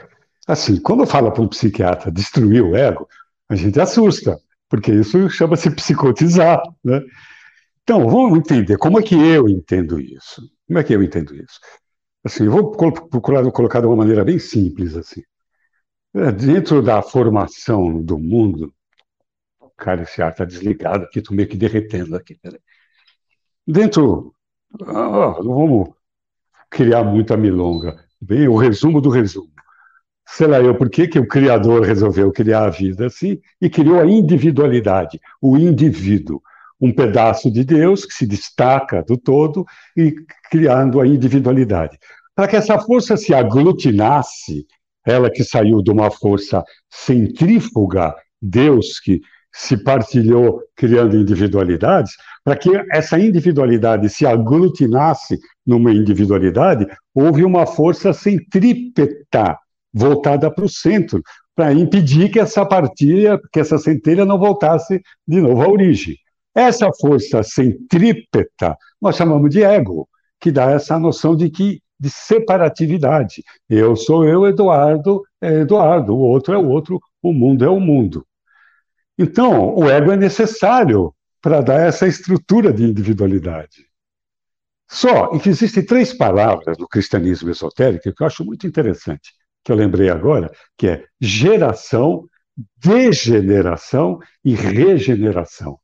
Assim, quando fala para um psiquiatra destruir o ego, a gente assusta, porque isso chama-se psicotizar, né? Então, vamos entender como é que eu entendo isso. Como é que eu entendo isso? Assim, vou procurar colocar de uma maneira bem simples assim. É, dentro da formação do mundo, cara, esse ar está desligado aqui, estou meio que derretendo aqui. Peraí. Dentro, ah, não vamos criar muita milonga. Bem, o resumo do resumo. Sei lá eu, por que, que o Criador resolveu criar a vida assim e criou a individualidade, o indivíduo um pedaço de Deus que se destaca do todo e criando a individualidade. Para que essa força se aglutinasse, ela que saiu de uma força centrífuga, Deus que se partilhou criando individualidades, para que essa individualidade se aglutinasse numa individualidade, houve uma força centrípeta voltada para o centro, para impedir que essa partilha, que essa centelha não voltasse de novo à origem. Essa força centrípeta nós chamamos de ego, que dá essa noção de que de separatividade. Eu sou eu, Eduardo é Eduardo, o outro é o outro, o mundo é o mundo. Então, o ego é necessário para dar essa estrutura de individualidade. Só que existem três palavras no cristianismo esotérico que eu acho muito interessante, que eu lembrei agora, que é geração, degeneração e regeneração.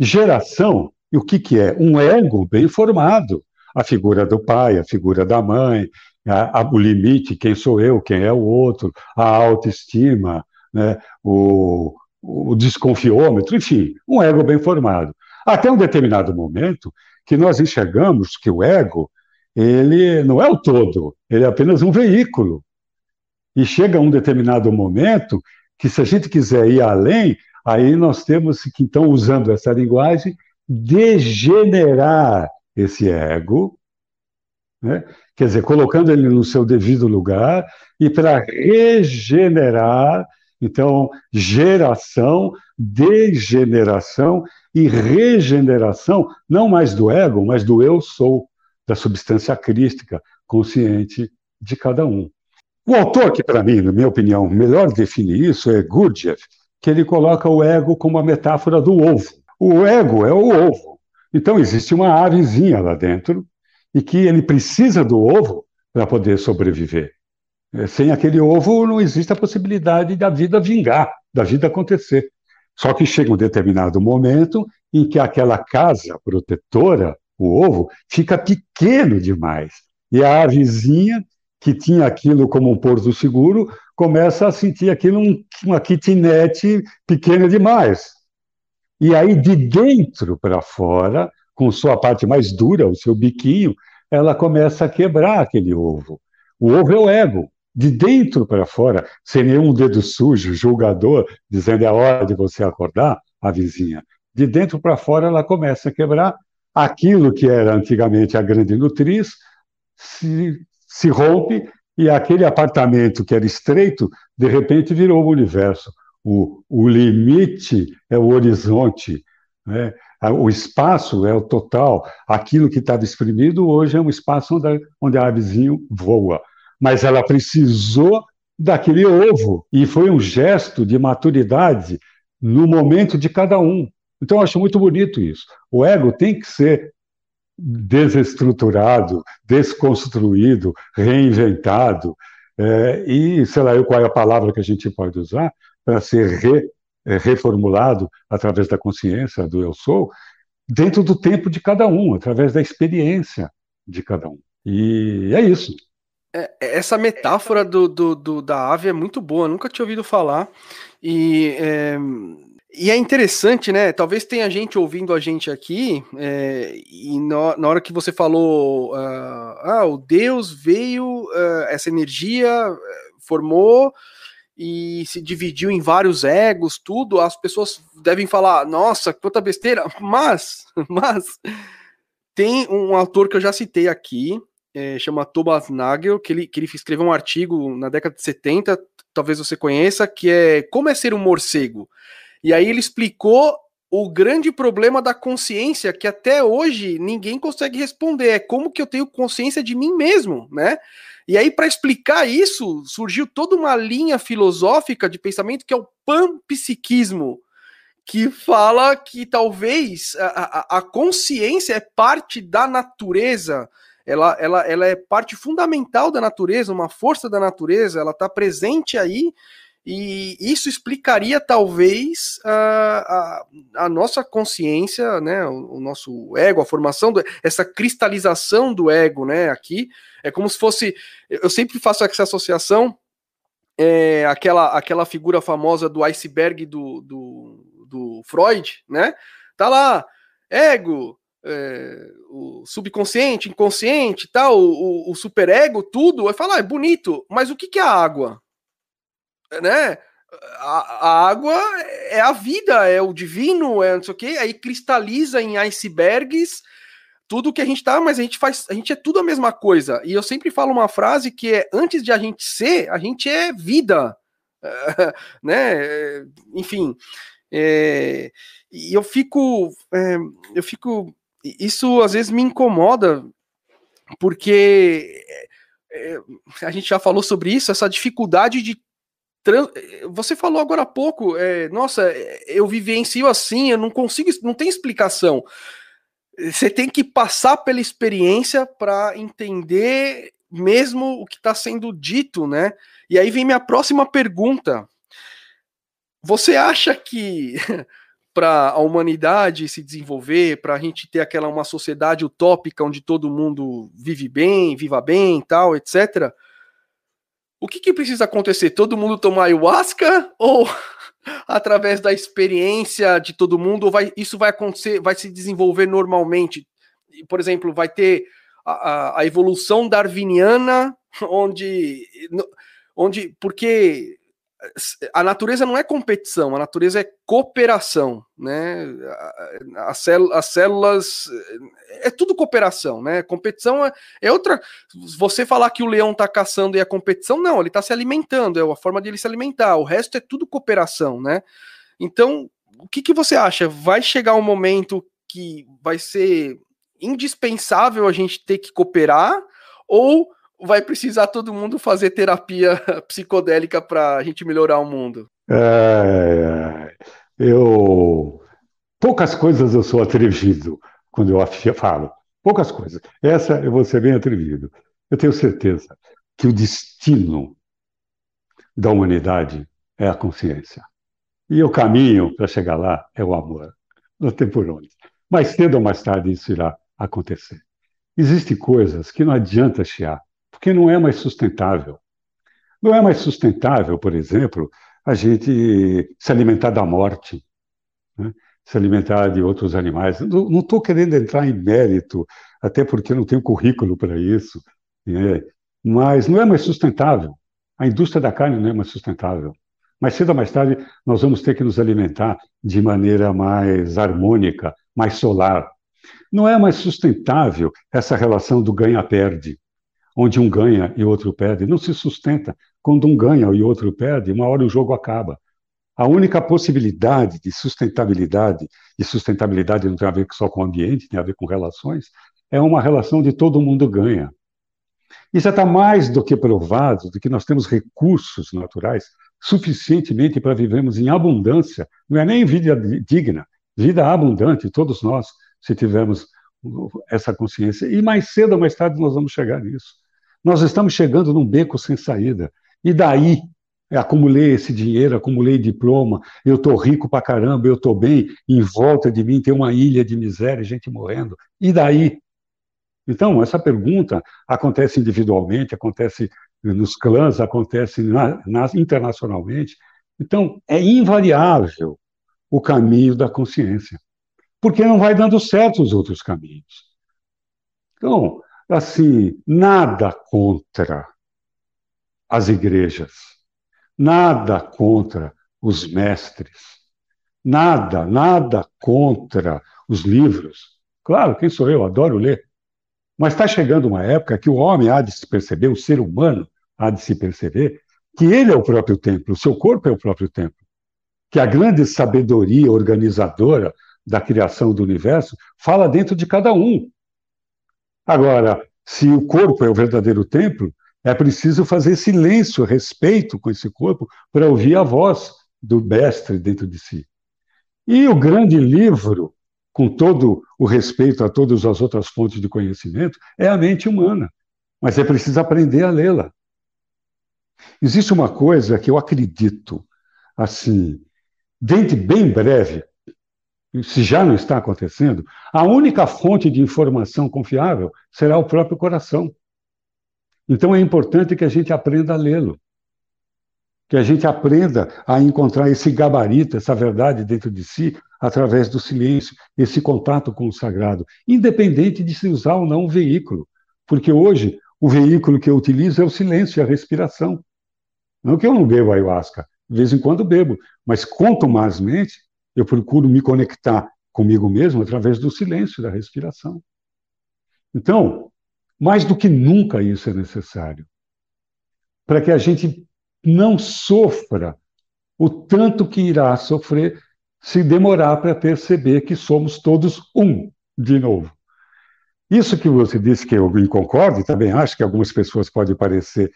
Geração, e o que, que é? Um ego bem formado. A figura do pai, a figura da mãe, a, a, o limite, quem sou eu, quem é o outro, a autoestima, né, o, o desconfiômetro, enfim, um ego bem formado. Até um determinado momento que nós enxergamos que o ego, ele não é o todo, ele é apenas um veículo. E chega um determinado momento que, se a gente quiser ir além, Aí nós temos que, então, usando essa linguagem, degenerar esse ego, né? quer dizer, colocando ele no seu devido lugar, e para regenerar, então, geração, degeneração e regeneração, não mais do ego, mas do eu sou, da substância crística, consciente de cada um. O autor que, para mim, na minha opinião, melhor define isso é Gurdjieff, que ele coloca o ego como a metáfora do ovo. O ego é o ovo. Então existe uma avezinha lá dentro e que ele precisa do ovo para poder sobreviver. É, sem aquele ovo não existe a possibilidade da vida vingar, da vida acontecer. Só que chega um determinado momento em que aquela casa protetora, o ovo, fica pequeno demais. E a avezinha, que tinha aquilo como um porto seguro, começa a sentir aquilo um, uma kitnet pequena demais. E aí, de dentro para fora, com sua parte mais dura, o seu biquinho, ela começa a quebrar aquele ovo. O ovo é o ego. De dentro para fora, sem nenhum dedo sujo, julgador, dizendo é hora de você acordar, a vizinha. De dentro para fora, ela começa a quebrar aquilo que era antigamente a grande nutriz, se, se rompe e aquele apartamento que era estreito, de repente virou o universo. O, o limite é o horizonte, né? o espaço é o total. Aquilo que estava exprimido hoje é um espaço onde, onde a avezinho voa. Mas ela precisou daquele ovo, e foi um gesto de maturidade no momento de cada um. Então, eu acho muito bonito isso. O ego tem que ser desestruturado, desconstruído, reinventado, é, e sei lá eu qual é a palavra que a gente pode usar para ser re, é, reformulado através da consciência do eu sou, dentro do tempo de cada um, através da experiência de cada um. E é isso. É, essa metáfora do, do, do, da ave é muito boa, nunca tinha ouvido falar. E é, e é interessante, né? Talvez tenha gente ouvindo a gente aqui, é, e no, na hora que você falou, uh, ah, o Deus veio, uh, essa energia eh, formou e se dividiu em vários egos, tudo, as pessoas devem falar, nossa, quanta besteira, mas, mas, tem um autor que eu já citei aqui, é, chama Thomas Nagel, que ele, que ele escreveu um artigo na década de 70, talvez você conheça, que é Como é ser um morcego? E aí ele explicou o grande problema da consciência que até hoje ninguém consegue responder. É como que eu tenho consciência de mim mesmo, né? E aí, para explicar isso, surgiu toda uma linha filosófica de pensamento que é o panpsiquismo, que fala que talvez a, a, a consciência é parte da natureza, ela, ela, ela é parte fundamental da natureza, uma força da natureza, ela está presente aí e isso explicaria talvez a, a, a nossa consciência, né, o, o, nosso ego, a formação, do, essa cristalização do ego, né, aqui, é como se fosse, eu sempre faço essa associação, é, aquela, aquela figura famosa do iceberg do, do, do Freud, né, tá lá, ego, é, o subconsciente, inconsciente, tal, o, o, o superego, tudo, vai falar, ah, é bonito, mas o que, que é a água? Né? A, a, água é a vida, é o divino, é não sei o quê, aí cristaliza em icebergs tudo que a gente tá, mas a gente faz, a gente é tudo a mesma coisa. E eu sempre falo uma frase que é antes de a gente ser, a gente é vida, né? É, enfim, é, e eu fico, é, eu fico, isso às vezes me incomoda porque é, a gente já falou sobre isso, essa dificuldade de você falou agora há pouco, é, nossa, eu vivencio assim, eu não consigo, não tem explicação. Você tem que passar pela experiência para entender mesmo o que está sendo dito, né? E aí vem minha próxima pergunta. Você acha que para a humanidade se desenvolver, para a gente ter aquela uma sociedade utópica onde todo mundo vive bem, viva bem, tal, etc o que, que precisa acontecer? Todo mundo tomar ayahuasca ou através da experiência de todo mundo vai, isso vai acontecer, vai se desenvolver normalmente? Por exemplo, vai ter a, a evolução darwiniana, onde, onde porque a natureza não é competição, a natureza é cooperação, né? As, as células é tudo cooperação, né? Competição é, é, outra. Você falar que o leão está caçando e é competição, não, ele está se alimentando, é a forma dele se alimentar. O resto é tudo cooperação, né? Então, o que, que você acha? Vai chegar um momento que vai ser indispensável a gente ter que cooperar ou vai precisar todo mundo fazer terapia psicodélica para a gente melhorar o mundo? É, eu poucas coisas eu sou atrevido quando eu falo, poucas coisas. Essa eu vou ser bem atrevido. Eu tenho certeza que o destino da humanidade é a consciência. E o caminho para chegar lá é o amor. Não tem por onde. Mais cedo ou mais tarde isso irá acontecer. Existem coisas que não adianta chiar porque não é mais sustentável. Não é mais sustentável, por exemplo, a gente se alimentar da morte, né? se alimentar de outros animais. Não estou querendo entrar em mérito, até porque não tenho currículo para isso, né? mas não é mais sustentável. A indústria da carne não é mais sustentável. Mais cedo ou mais tarde, nós vamos ter que nos alimentar de maneira mais harmônica, mais solar. Não é mais sustentável essa relação do ganha-perde onde um ganha e outro perde, não se sustenta. Quando um ganha e outro perde, uma hora o jogo acaba. A única possibilidade de sustentabilidade, e sustentabilidade não tem a ver só com o ambiente, tem a ver com relações, é uma relação de todo mundo ganha. E já está mais do que provado de que nós temos recursos naturais suficientemente para vivermos em abundância, não é nem vida digna, vida abundante, todos nós, se tivermos essa consciência. E mais cedo ou mais tarde nós vamos chegar nisso. Nós estamos chegando num beco sem saída. E daí, acumulei esse dinheiro, acumulei diploma, eu estou rico pra caramba, eu estou bem, em volta de mim tem uma ilha de miséria, gente morrendo. E daí? Então, essa pergunta acontece individualmente, acontece nos clãs, acontece na, na, internacionalmente. Então, é invariável o caminho da consciência porque não vai dando certo os outros caminhos. Então, assim, nada contra as igrejas, nada contra os mestres, nada, nada contra os livros. Claro, quem sou eu? Adoro ler. Mas está chegando uma época que o homem há de se perceber, o ser humano há de se perceber, que ele é o próprio templo, o seu corpo é o próprio templo. que a grande sabedoria organizadora da criação do universo fala dentro de cada um. Agora, se o corpo é o verdadeiro templo, é preciso fazer silêncio, respeito com esse corpo, para ouvir a voz do mestre dentro de si. E o grande livro, com todo o respeito a todas as outras fontes de conhecimento, é a mente humana. Mas é preciso aprender a lê-la. Existe uma coisa que eu acredito, assim, dentro bem breve, se já não está acontecendo, a única fonte de informação confiável será o próprio coração. Então é importante que a gente aprenda a lê-lo, que a gente aprenda a encontrar esse gabarito, essa verdade dentro de si, através do silêncio, esse contato com o sagrado, independente de se usar ou não um veículo. Porque hoje o veículo que eu utilizo é o silêncio e a respiração. Não que eu não bebo ayahuasca, de vez em quando bebo, mas contumazmente eu procuro me conectar comigo mesmo através do silêncio, da respiração. Então, mais do que nunca isso é necessário. Para que a gente não sofra o tanto que irá sofrer se demorar para perceber que somos todos um de novo. Isso que você disse que eu concordo, e também acho que algumas pessoas podem parecer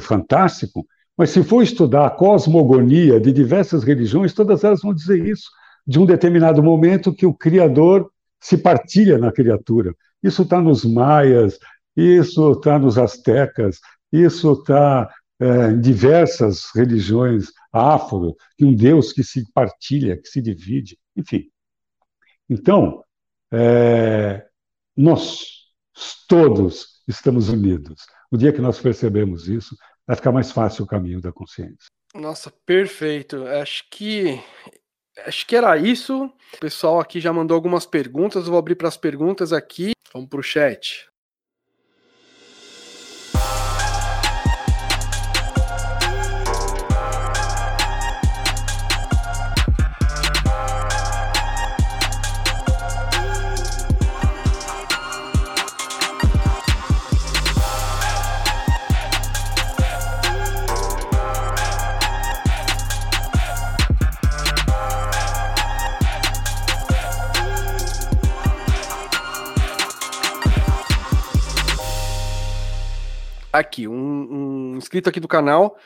fantástico, mas se for estudar a cosmogonia de diversas religiões, todas elas vão dizer isso, de um determinado momento que o Criador se partilha na criatura. Isso está nos maias, isso está nos astecas, isso está é, em diversas religiões afro, de um Deus que se partilha, que se divide, enfim. Então, é, nós todos estamos unidos. O dia que nós percebemos isso, vai ficar mais fácil o caminho da consciência. Nossa, perfeito. Acho que acho que era isso. O pessoal aqui já mandou algumas perguntas. Vou abrir para as perguntas aqui. Vamos para o chat. Aqui, um, um inscrito aqui do canal,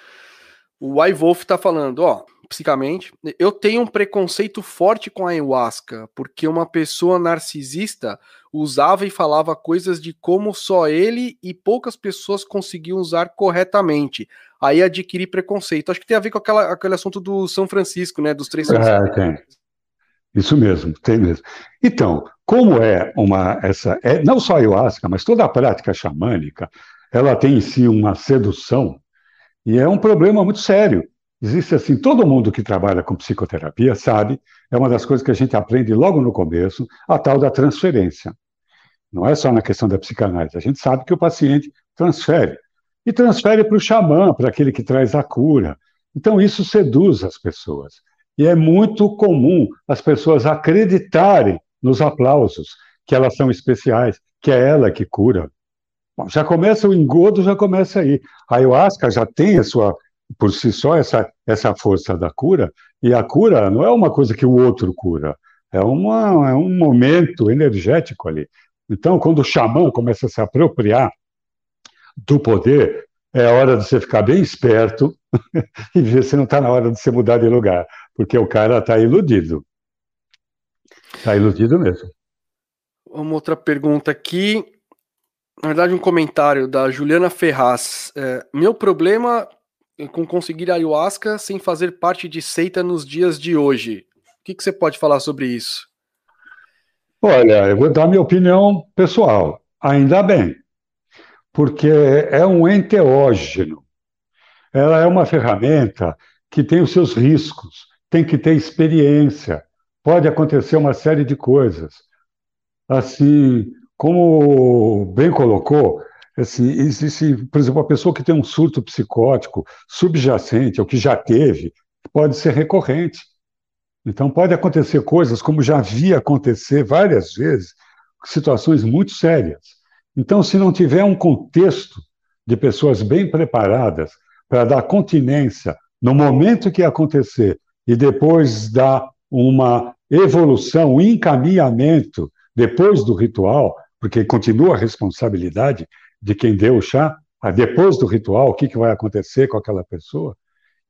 o iWolf tá falando, ó, psicamente, eu tenho um preconceito forte com a ayahuasca, porque uma pessoa narcisista usava e falava coisas de como só ele e poucas pessoas conseguiam usar corretamente. Aí adquiri preconceito. Acho que tem a ver com aquela, aquele assunto do São Francisco, né? Dos três É, tem. Isso mesmo, tem mesmo. Então, como é uma essa é, não só a ayahuasca, mas toda a prática xamânica, ela tem em si uma sedução e é um problema muito sério. Existe assim, todo mundo que trabalha com psicoterapia sabe, é uma das coisas que a gente aprende logo no começo, a tal da transferência. Não é só na questão da psicanálise, a gente sabe que o paciente transfere. E transfere para o xamã, para aquele que traz a cura. Então isso seduz as pessoas. E é muito comum as pessoas acreditarem nos aplausos, que elas são especiais, que é ela que cura, Bom, já começa o engodo, já começa aí. A ayahuasca já tem a sua, por si só, essa, essa força da cura, e a cura não é uma coisa que o outro cura, é, uma, é um momento energético ali. Então, quando o xamã começa a se apropriar do poder, é hora de você ficar bem esperto e ver se não está na hora de você mudar de lugar, porque o cara está iludido. Está iludido mesmo. Uma outra pergunta aqui na verdade, um comentário da Juliana Ferraz. É, meu problema com conseguir ayahuasca sem fazer parte de seita nos dias de hoje. O que, que você pode falar sobre isso? Olha, eu vou dar minha opinião pessoal. Ainda bem, porque é um enteógeno. Ela é uma ferramenta que tem os seus riscos, tem que ter experiência, pode acontecer uma série de coisas. Assim, como bem colocou, assim, existe, por exemplo, uma pessoa que tem um surto psicótico subjacente, ou que já teve, pode ser recorrente. Então, pode acontecer coisas, como já vi acontecer várias vezes, situações muito sérias. Então, se não tiver um contexto de pessoas bem preparadas para dar continência no momento que acontecer e depois dá uma evolução, um encaminhamento depois do ritual, porque continua a responsabilidade de quem deu o chá, ah, depois do ritual, o que, que vai acontecer com aquela pessoa.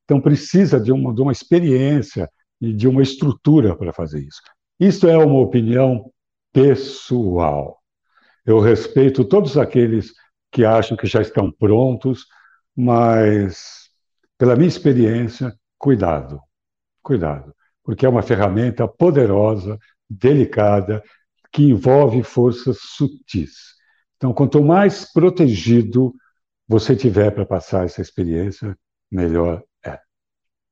Então, precisa de uma, de uma experiência e de uma estrutura para fazer isso. Isso é uma opinião pessoal. Eu respeito todos aqueles que acham que já estão prontos, mas, pela minha experiência, cuidado, cuidado, porque é uma ferramenta poderosa, delicada, que envolve forças sutis. Então, quanto mais protegido você tiver para passar essa experiência, melhor é.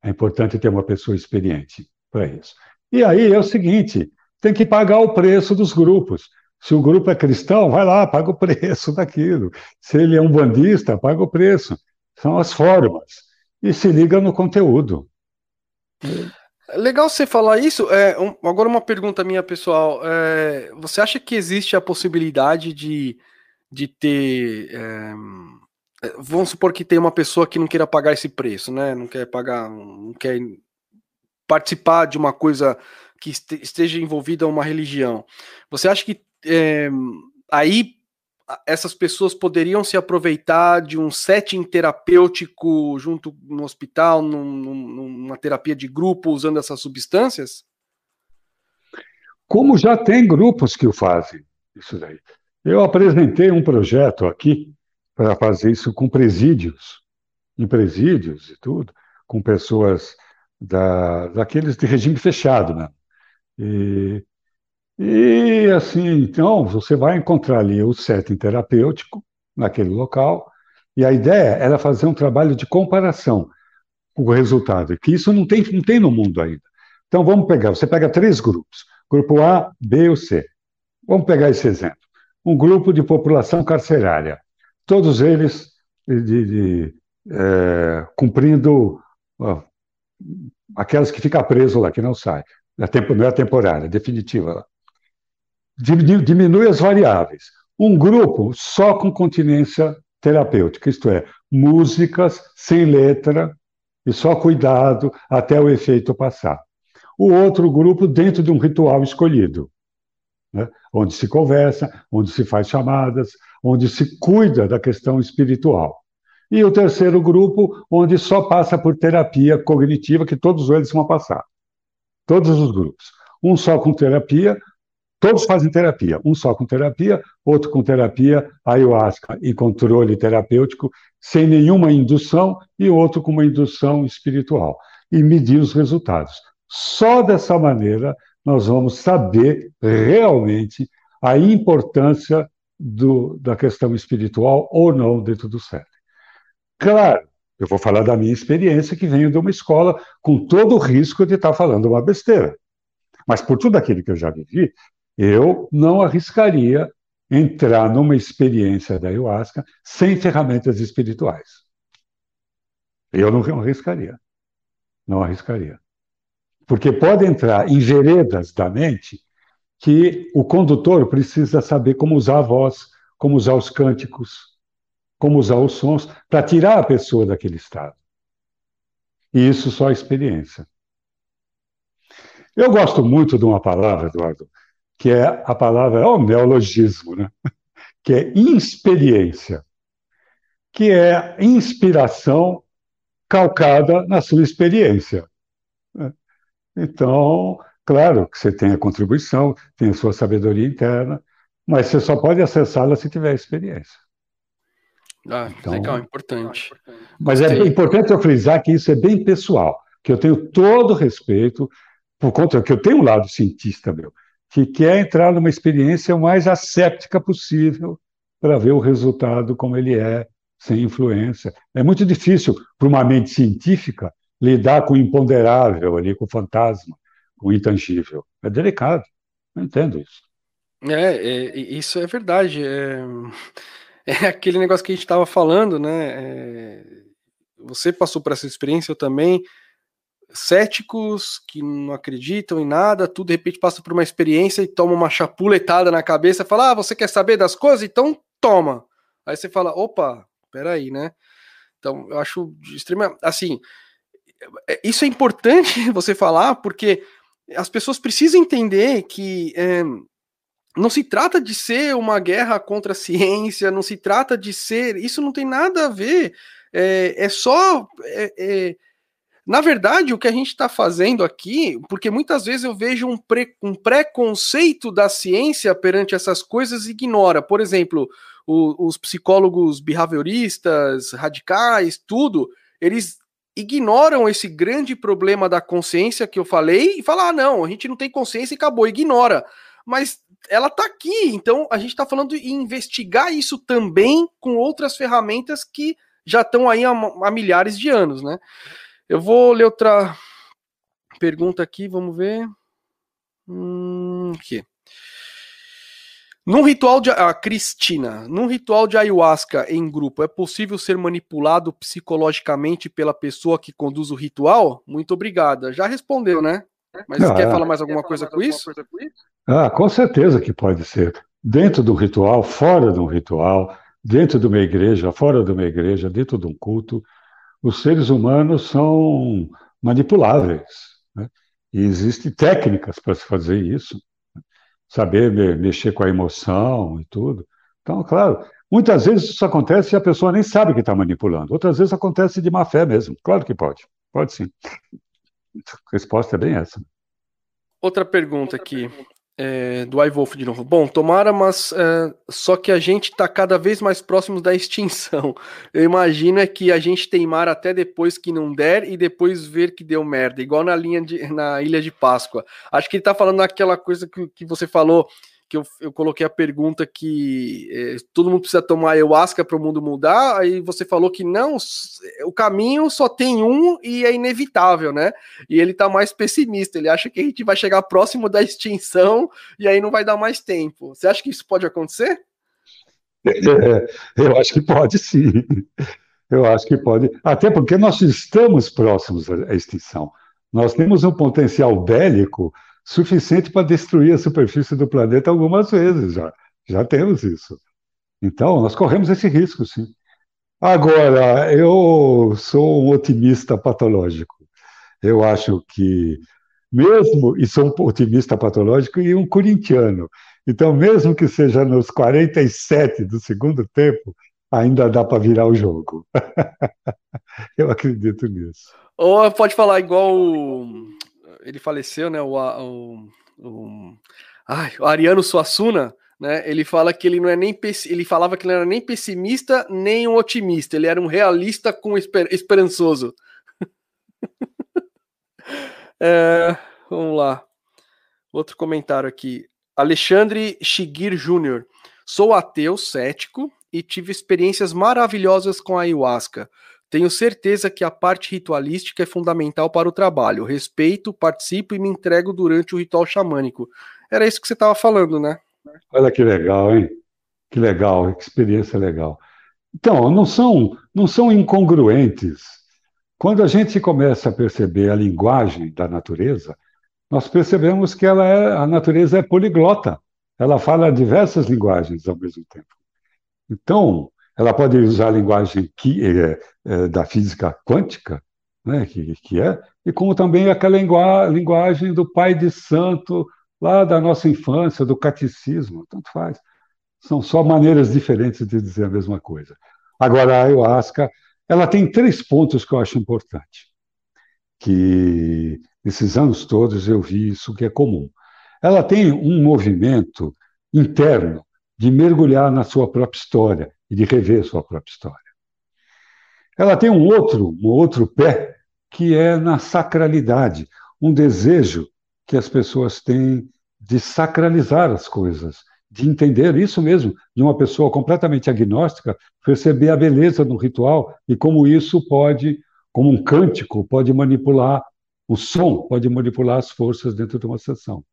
É importante ter uma pessoa experiente para isso. E aí é o seguinte: tem que pagar o preço dos grupos. Se o grupo é cristão, vai lá, paga o preço daquilo. Se ele é um bandista, paga o preço. São as formas. E se liga no conteúdo. Legal você falar isso. É, um, agora uma pergunta minha pessoal. É, você acha que existe a possibilidade de, de ter é, é, vamos supor que tem uma pessoa que não queira pagar esse preço, né? Não quer pagar, não quer participar de uma coisa que esteja envolvida uma religião. Você acha que é, aí essas pessoas poderiam se aproveitar de um setting terapêutico junto no hospital, num, numa terapia de grupo usando essas substâncias? Como já tem grupos que o fazem, isso daí. Eu apresentei um projeto aqui para fazer isso com presídios, em presídios e tudo, com pessoas da, daqueles de regime fechado, né? E, e assim, então, você vai encontrar ali o setting terapêutico naquele local, e a ideia era fazer um trabalho de comparação com o resultado, que isso não tem, não tem no mundo ainda. Então, vamos pegar, você pega três grupos, grupo A, B ou C. Vamos pegar esse exemplo. Um grupo de população carcerária todos eles de, de, de, é, cumprindo aquelas que ficam preso lá, que não sai. Não é temporária, é definitiva. Diminui as variáveis. Um grupo só com continência terapêutica, isto é, músicas sem letra e só cuidado até o efeito passar. O outro grupo dentro de um ritual escolhido, né, onde se conversa, onde se faz chamadas, onde se cuida da questão espiritual. E o terceiro grupo, onde só passa por terapia cognitiva, que todos eles vão passar. Todos os grupos. Um só com terapia, todos fazem terapia. Um só com terapia, outro com terapia ayahuasca e controle terapêutico, sem nenhuma indução, e outro com uma indução espiritual. E medir os resultados. Só dessa maneira nós vamos saber realmente a importância do, da questão espiritual ou não dentro do CEP. Claro, eu vou falar da minha experiência, que venho de uma escola com todo o risco de estar falando uma besteira. Mas por tudo aquilo que eu já vivi, eu não arriscaria entrar numa experiência da ayahuasca sem ferramentas espirituais. Eu não arriscaria. Não arriscaria. Porque pode entrar em veredas da mente que o condutor precisa saber como usar a voz, como usar os cânticos, como usar os sons, para tirar a pessoa daquele estado. E isso só a experiência. Eu gosto muito de uma palavra, Eduardo, que é a palavra, é o neologismo, né? que é inexperiência, que é inspiração calcada na sua experiência. Então, Claro que você tem a contribuição, tem a sua sabedoria interna, mas você só pode acessá-la se tiver experiência. Ah, então, legal, importante. Mas é importante eu frisar que isso é bem pessoal, que eu tenho todo respeito, por conta que eu tenho um lado cientista meu, que quer entrar numa experiência o mais asséptica possível para ver o resultado como ele é, sem influência. É muito difícil para uma mente científica lidar com o imponderável ali, com o fantasma o intangível. É delicado. Eu entendo isso. É, é isso é verdade. É, é, aquele negócio que a gente estava falando, né? É, você passou por essa experiência, eu também. Céticos que não acreditam em nada, tudo de repente passa por uma experiência e toma uma chapuletada na cabeça, fala: Ah, você quer saber das coisas? Então toma. Aí você fala: opa, peraí, né? Então eu acho extremamente. Assim, é, isso é importante você falar, porque as pessoas precisam entender que é, não se trata de ser uma guerra contra a ciência, não se trata de ser. Isso não tem nada a ver. É, é só. É, é, na verdade, o que a gente está fazendo aqui, porque muitas vezes eu vejo um, pre, um preconceito da ciência perante essas coisas e ignora. Por exemplo, o, os psicólogos behavioristas, radicais, tudo, eles ignoram esse grande problema da consciência que eu falei e falam: ah, não, a gente não tem consciência e acabou, ignora. Mas ela está aqui, então a gente está falando em investigar isso também com outras ferramentas que já estão aí há, há milhares de anos, né? Eu vou ler outra pergunta aqui, vamos ver. Hum, aqui. Num ritual de. Ah, Cristina, num ritual de ayahuasca em grupo, é possível ser manipulado psicologicamente pela pessoa que conduz o ritual? Muito obrigada. Já respondeu, né? Mas ah, quer falar mais alguma, coisa, mais com alguma coisa com isso? Ah, com certeza que pode ser. Dentro do ritual, fora de um ritual, dentro de uma igreja, fora de uma igreja, dentro de um culto, os seres humanos são manipuláveis. Né? E existem técnicas para se fazer isso saber mexer com a emoção e tudo. Então, claro, muitas vezes isso acontece e a pessoa nem sabe que está manipulando. Outras vezes acontece de má fé mesmo. Claro que pode. Pode sim. A resposta é bem essa. Outra pergunta aqui é, do iWolf de novo. Bom, tomara, mas é, só que a gente está cada vez mais próximo da extinção. Eu imagino é que a gente teimar até depois que não der e depois ver que deu merda, igual na linha de, na Ilha de Páscoa. Acho que ele está falando naquela coisa que, que você falou que eu, eu coloquei a pergunta que é, todo mundo precisa tomar ayahuasca para o mundo mudar, aí você falou que não, o caminho só tem um e é inevitável, né? E ele está mais pessimista, ele acha que a gente vai chegar próximo da extinção e aí não vai dar mais tempo. Você acha que isso pode acontecer? É, eu acho que pode sim. Eu acho que pode. Até porque nós estamos próximos à extinção. Nós temos um potencial bélico suficiente para destruir a superfície do planeta algumas vezes já. Já temos isso. Então, nós corremos esse risco, sim. Agora, eu sou um otimista patológico. Eu acho que, mesmo, e sou um otimista patológico e um corintiano, então, mesmo que seja nos 47 do segundo tempo, ainda dá para virar o jogo. eu acredito nisso. Ou pode falar igual ele faleceu, né? O, o, o, ai, o Ariano Suassuna, né? Ele fala que ele não é nem ele falava que não era nem pessimista nem um otimista, ele era um realista com esper, esperançoso. é, vamos lá. Outro comentário aqui. Alexandre Shigir Jr. Sou ateu, cético e tive experiências maravilhosas com a ayahuasca. Tenho certeza que a parte ritualística é fundamental para o trabalho. Respeito, participo e me entrego durante o ritual xamânico. Era isso que você estava falando, né? Olha que legal, hein? Que legal, que experiência legal. Então, não são, não são incongruentes. Quando a gente começa a perceber a linguagem da natureza, nós percebemos que ela é, a natureza é poliglota. Ela fala diversas linguagens ao mesmo tempo. Então, ela pode usar a linguagem que, é, da física quântica, né, que, que é, e como também aquela linguagem do pai de santo lá da nossa infância, do catecismo, tanto faz. São só maneiras diferentes de dizer a mesma coisa. Agora, a ayahuasca, ela tem três pontos que eu acho importante, que nesses anos todos eu vi isso que é comum. Ela tem um movimento interno de mergulhar na sua própria história, e de rever sua própria história. Ela tem um outro, um outro pé que é na sacralidade, um desejo que as pessoas têm de sacralizar as coisas, de entender isso mesmo, de uma pessoa completamente agnóstica, perceber a beleza do ritual e como isso pode, como um cântico, pode manipular o som, pode manipular as forças dentro de uma sessão.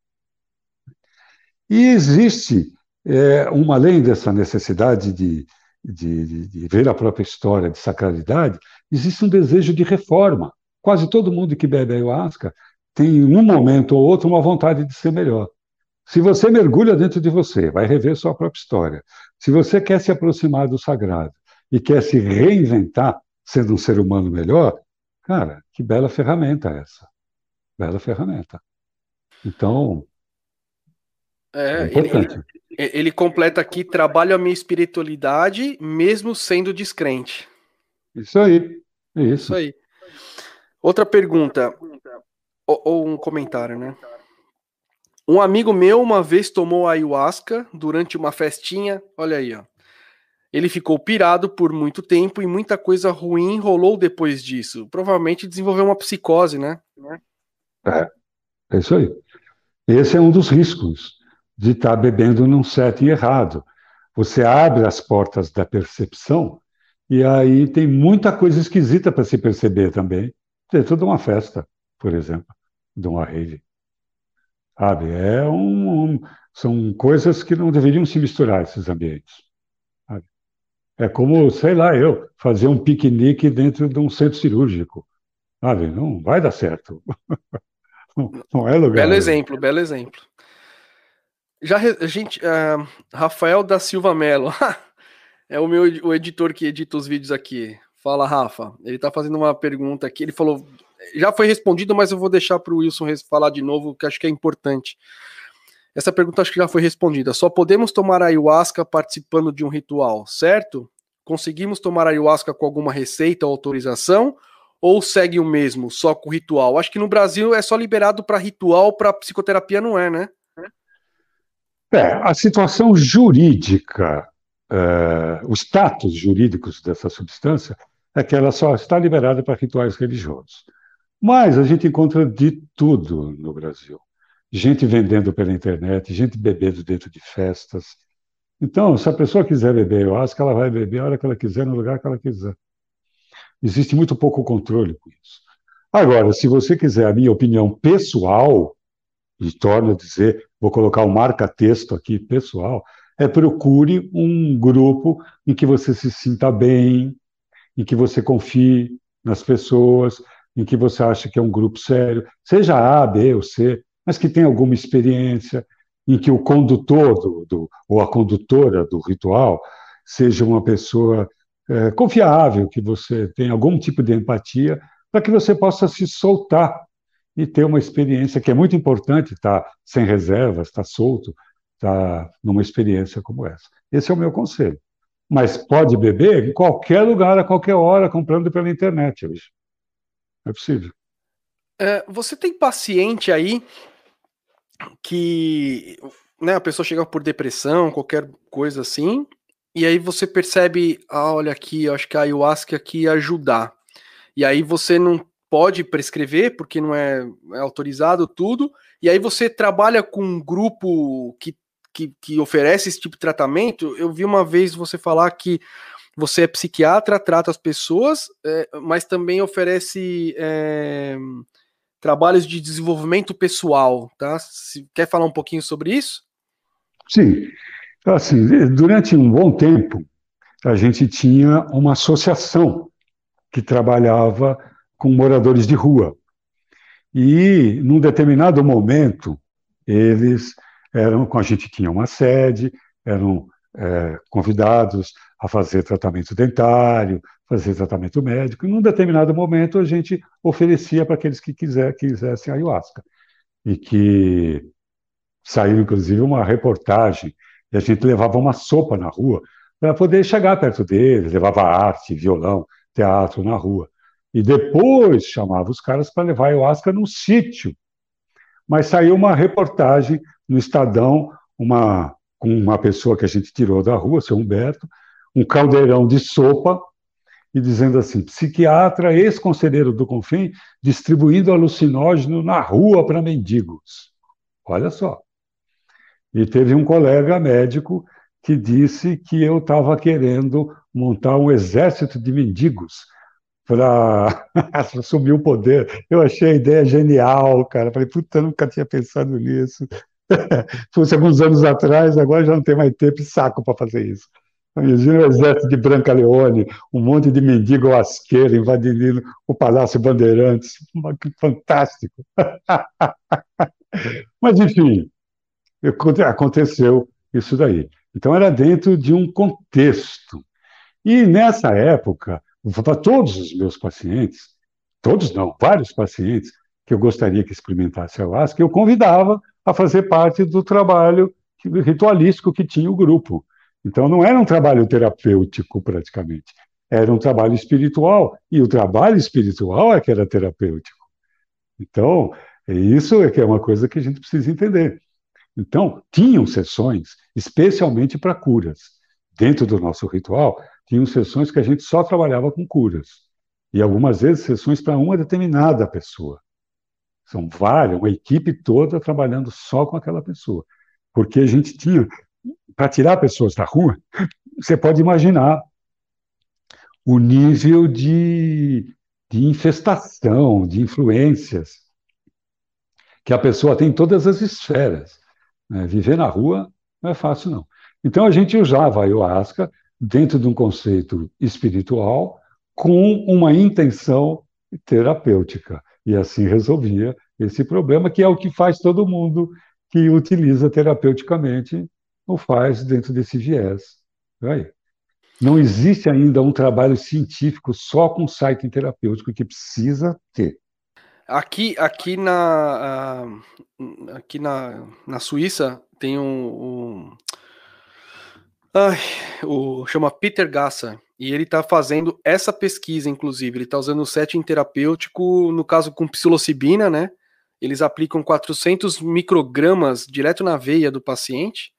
E existe, é, uma além dessa necessidade de, de, de, de, ver a própria história de sacralidade, existe um desejo de reforma. Quase todo mundo que bebe ayahuasca tem, em um momento ou outro, uma vontade de ser melhor. Se você mergulha dentro de você, vai rever sua própria história. Se você quer se aproximar do sagrado e quer se reinventar, sendo um ser humano melhor, Cara, que bela ferramenta essa. Bela ferramenta. Então, é, é importante. Ele, ele completa aqui: trabalho a minha espiritualidade, mesmo sendo descrente. Isso aí. Isso. Isso aí. Outra pergunta, ou, ou, um comentário, né? Um amigo meu uma vez tomou ayahuasca durante uma festinha. Olha aí, ó. Ele ficou pirado por muito tempo e muita coisa ruim rolou depois disso. Provavelmente desenvolveu uma psicose, né? É, é isso aí. Esse é um dos riscos de estar tá bebendo num setting errado. Você abre as portas da percepção e aí tem muita coisa esquisita para se perceber também, dentro de uma festa, por exemplo, de uma rave. Sabe? É um, um, são coisas que não deveriam se misturar, esses ambientes. É como, sei lá, eu fazer um piquenique dentro de um centro cirúrgico. Sabe? Não vai dar certo. Não é lugar. Belo exemplo, belo exemplo. Já gente, uh, Rafael da Silva Melo, é o meu o editor que edita os vídeos aqui. Fala, Rafa. Ele está fazendo uma pergunta aqui. Ele falou, já foi respondido, mas eu vou deixar para o Wilson falar de novo, que acho que é importante. Essa pergunta acho que já foi respondida. Só podemos tomar ayahuasca participando de um ritual, certo? Conseguimos tomar ayahuasca com alguma receita ou autorização? Ou segue o mesmo, só com ritual? Acho que no Brasil é só liberado para ritual, para psicoterapia não é, né? É, a situação jurídica, é, o status jurídico dessa substância é que ela só está liberada para rituais religiosos. Mas a gente encontra de tudo no Brasil gente vendendo pela internet, gente bebendo dentro de festas. Então, se a pessoa quiser beber ayahuasca, ela vai beber a hora que ela quiser, no lugar que ela quiser. Existe muito pouco controle com isso. Agora, se você quiser a minha opinião pessoal, e torno a dizer, vou colocar o um marca-texto aqui, pessoal, é procure um grupo em que você se sinta bem, em que você confie nas pessoas, em que você acha que é um grupo sério, seja A, B ou C, mas que tem alguma experiência, em que o condutor do, do, ou a condutora do ritual seja uma pessoa é, confiável, que você tenha algum tipo de empatia, para que você possa se soltar e ter uma experiência que é muito importante, estar tá sem reservas, estar tá solto, estar tá numa experiência como essa. Esse é o meu conselho. Mas pode beber em qualquer lugar, a qualquer hora, comprando pela internet. É possível. É, você tem paciente aí que né, a pessoa chega por depressão, qualquer coisa assim, e aí você percebe, ah, olha aqui, acho que a ayahuasca aqui ajudar. E aí você não pode prescrever, porque não é, é autorizado tudo, e aí você trabalha com um grupo que, que, que, oferece esse tipo de tratamento. Eu vi uma vez você falar que você é psiquiatra, trata as pessoas, é, mas também oferece é, trabalhos de desenvolvimento pessoal, tá? Se, quer falar um pouquinho sobre isso? Sim. Assim, durante um bom tempo, a gente tinha uma associação que trabalhava com moradores de rua. E, num determinado momento, eles eram, a gente tinha uma sede, eram é, convidados a fazer tratamento dentário, fazer tratamento médico. E num determinado momento, a gente oferecia para aqueles que quiser, quisessem ayahuasca. E que saiu, inclusive, uma reportagem, e a gente levava uma sopa na rua para poder chegar perto deles, levava arte, violão, teatro na rua. E depois chamava os caras para levar ayahuasca no sítio. Mas saiu uma reportagem no Estadão, uma, com uma pessoa que a gente tirou da rua, seu Humberto, um caldeirão de sopa e dizendo assim: psiquiatra, ex-conselheiro do Confim, distribuindo alucinógeno na rua para mendigos. Olha só. E teve um colega médico que disse que eu estava querendo montar um exército de mendigos para assumir o poder. Eu achei a ideia genial, cara. Falei, puta, nunca tinha pensado nisso. Fosse alguns anos atrás, agora já não tem mais tempo e saco para fazer isso. Imagina o exército de Branca Leone, um monte de mendigo asqueiro invadindo o Palácio Bandeirantes. Que fantástico! Mas, enfim, aconteceu isso daí. Então, era dentro de um contexto. E, nessa época, para todos os meus pacientes, todos não, vários pacientes que eu gostaria que experimentasse ayahuasca, eu convidava a fazer parte do trabalho ritualístico que tinha o grupo. Então, não era um trabalho terapêutico, praticamente. Era um trabalho espiritual. E o trabalho espiritual é que era terapêutico. Então, isso é que é uma coisa que a gente precisa entender. Então, tinham sessões, especialmente para curas. Dentro do nosso ritual, tinham sessões que a gente só trabalhava com curas. E algumas vezes sessões para uma determinada pessoa. São várias, uma equipe toda trabalhando só com aquela pessoa. Porque a gente tinha, para tirar pessoas da rua, você pode imaginar o nível de, de infestação, de influências que a pessoa tem em todas as esferas. Né? Viver na rua não é fácil, não. Então a gente usava a ayahuasca dentro de um conceito espiritual com uma intenção terapêutica e assim resolvia esse problema, que é o que faz todo mundo que utiliza terapeuticamente, o faz dentro desse viés. Aí. Não existe ainda um trabalho científico só com site terapêutico que precisa ter. Aqui, aqui na, aqui na, na Suíça tem um, um ai, o chama Peter Gassa e ele está fazendo essa pesquisa, inclusive. Ele está usando o setting terapêutico, no caso com psilocibina, né? Eles aplicam 400 microgramas direto na veia do paciente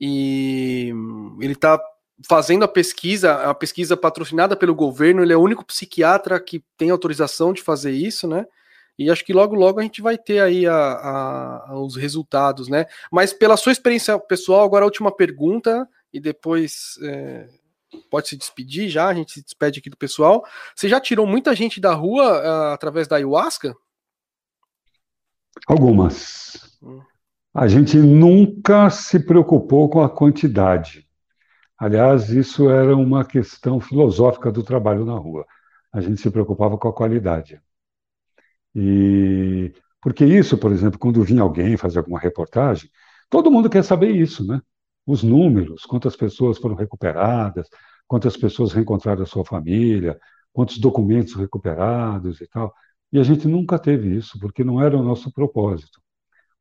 e ele está fazendo a pesquisa, a pesquisa patrocinada pelo governo. Ele é o único psiquiatra que tem autorização de fazer isso, né? E acho que logo, logo a gente vai ter aí a, a, os resultados, né? Mas pela sua experiência pessoal, agora a última pergunta, e depois é, pode se despedir já, a gente se despede aqui do pessoal. Você já tirou muita gente da rua uh, através da ayahuasca? Algumas. Hum. A gente nunca se preocupou com a quantidade. Aliás, isso era uma questão filosófica do trabalho na rua. A gente se preocupava com a qualidade. E porque isso, por exemplo, quando vinha alguém fazer alguma reportagem, todo mundo quer saber isso, né? Os números, quantas pessoas foram recuperadas, quantas pessoas reencontraram a sua família, quantos documentos recuperados e tal. E a gente nunca teve isso, porque não era o nosso propósito.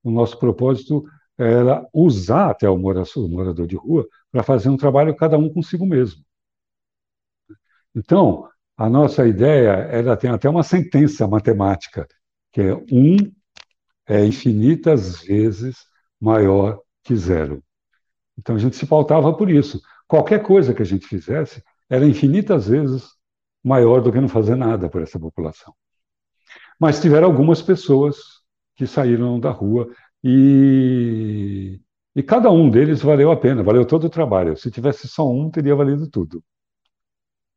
O nosso propósito era usar até o morador de rua para fazer um trabalho cada um consigo mesmo. Então, a nossa ideia era tem até uma sentença matemática, que é um é infinitas vezes maior que zero. Então a gente se pautava por isso. Qualquer coisa que a gente fizesse era infinitas vezes maior do que não fazer nada por essa população. Mas tiveram algumas pessoas que saíram da rua e, e cada um deles valeu a pena, valeu todo o trabalho. Se tivesse só um, teria valido tudo.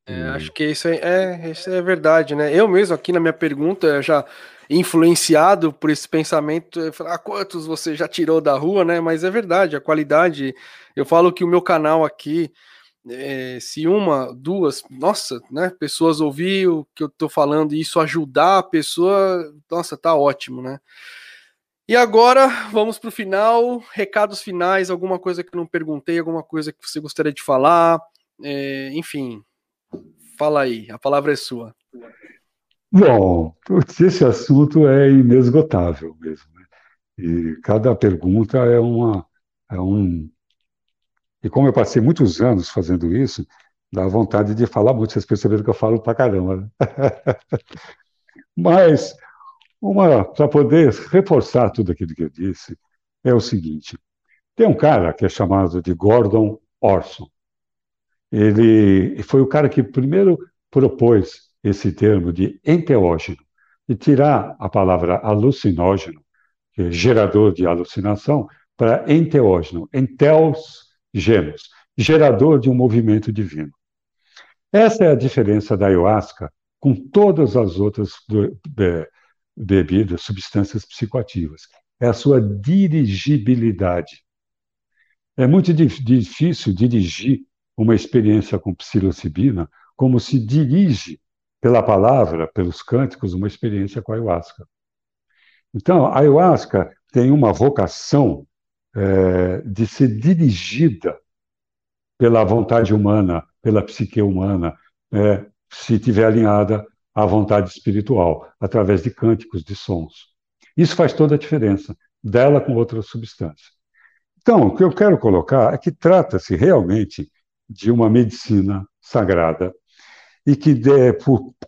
É, acho que isso é, é, isso é verdade, né? Eu mesmo aqui na minha pergunta já influenciado por esse pensamento, ah, quantos você já tirou da rua, né? Mas é verdade, a qualidade. Eu falo que o meu canal aqui, é, se uma, duas, nossa, né? Pessoas ouvir o que eu tô falando e isso ajudar a pessoa, nossa, tá ótimo, né? E agora vamos para o final, recados finais, alguma coisa que eu não perguntei, alguma coisa que você gostaria de falar, é, enfim, fala aí, a palavra é sua. Bom, esse assunto é inesgotável mesmo. Né? E cada pergunta é uma. É um... E como eu passei muitos anos fazendo isso, dá vontade de falar muito. Vocês perceberam que eu falo pra caramba. Né? Mas, para poder reforçar tudo aquilo que eu disse, é o seguinte: tem um cara que é chamado de Gordon Orson. Ele foi o cara que primeiro propôs esse termo de enteógeno e tirar a palavra alucinógeno, que é gerador de alucinação, para enteógeno, enteos genos, gerador de um movimento divino. Essa é a diferença da ayahuasca com todas as outras bebidas, substâncias psicoativas. É a sua dirigibilidade. É muito difícil dirigir uma experiência com psilocibina como se dirige pela palavra, pelos cânticos, uma experiência com a ayahuasca. Então, a ayahuasca tem uma vocação é, de ser dirigida pela vontade humana, pela psique humana, é, se tiver alinhada à vontade espiritual, através de cânticos, de sons. Isso faz toda a diferença, dela com outras substâncias. Então, o que eu quero colocar é que trata-se realmente de uma medicina sagrada e que,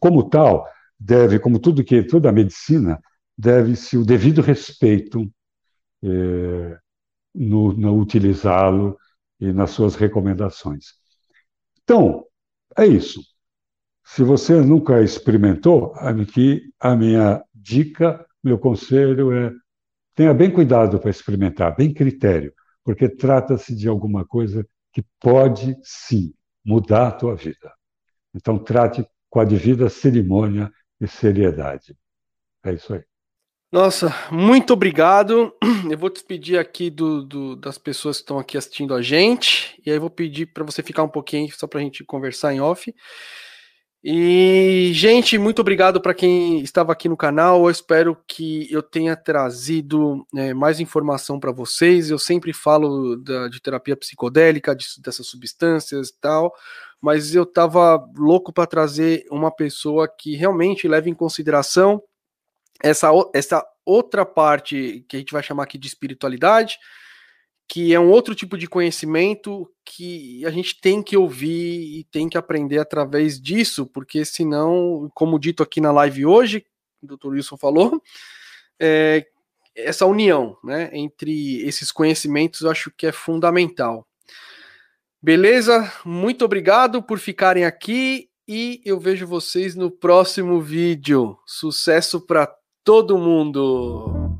como tal, deve, como tudo que toda a medicina, deve-se o devido respeito é, no, no utilizá-lo e nas suas recomendações. Então, é isso. Se você nunca experimentou, aqui a minha dica, meu conselho é tenha bem cuidado para experimentar, bem critério, porque trata-se de alguma coisa que pode sim mudar a tua vida. Então trate com a devida cerimônia e seriedade. É isso aí. Nossa, muito obrigado. Eu vou despedir aqui do, do, das pessoas que estão aqui assistindo a gente. E aí vou pedir para você ficar um pouquinho só para a gente conversar em off. E, gente, muito obrigado para quem estava aqui no canal. Eu espero que eu tenha trazido é, mais informação para vocês. Eu sempre falo da, de terapia psicodélica, de, dessas substâncias e tal, mas eu estava louco para trazer uma pessoa que realmente leve em consideração essa, essa outra parte que a gente vai chamar aqui de espiritualidade, que é um outro tipo de conhecimento que a gente tem que ouvir e tem que aprender através disso, porque senão, como dito aqui na live hoje, o Dr. Wilson falou, é, essa união né, entre esses conhecimentos eu acho que é fundamental. Beleza? Muito obrigado por ficarem aqui e eu vejo vocês no próximo vídeo. Sucesso para todo mundo!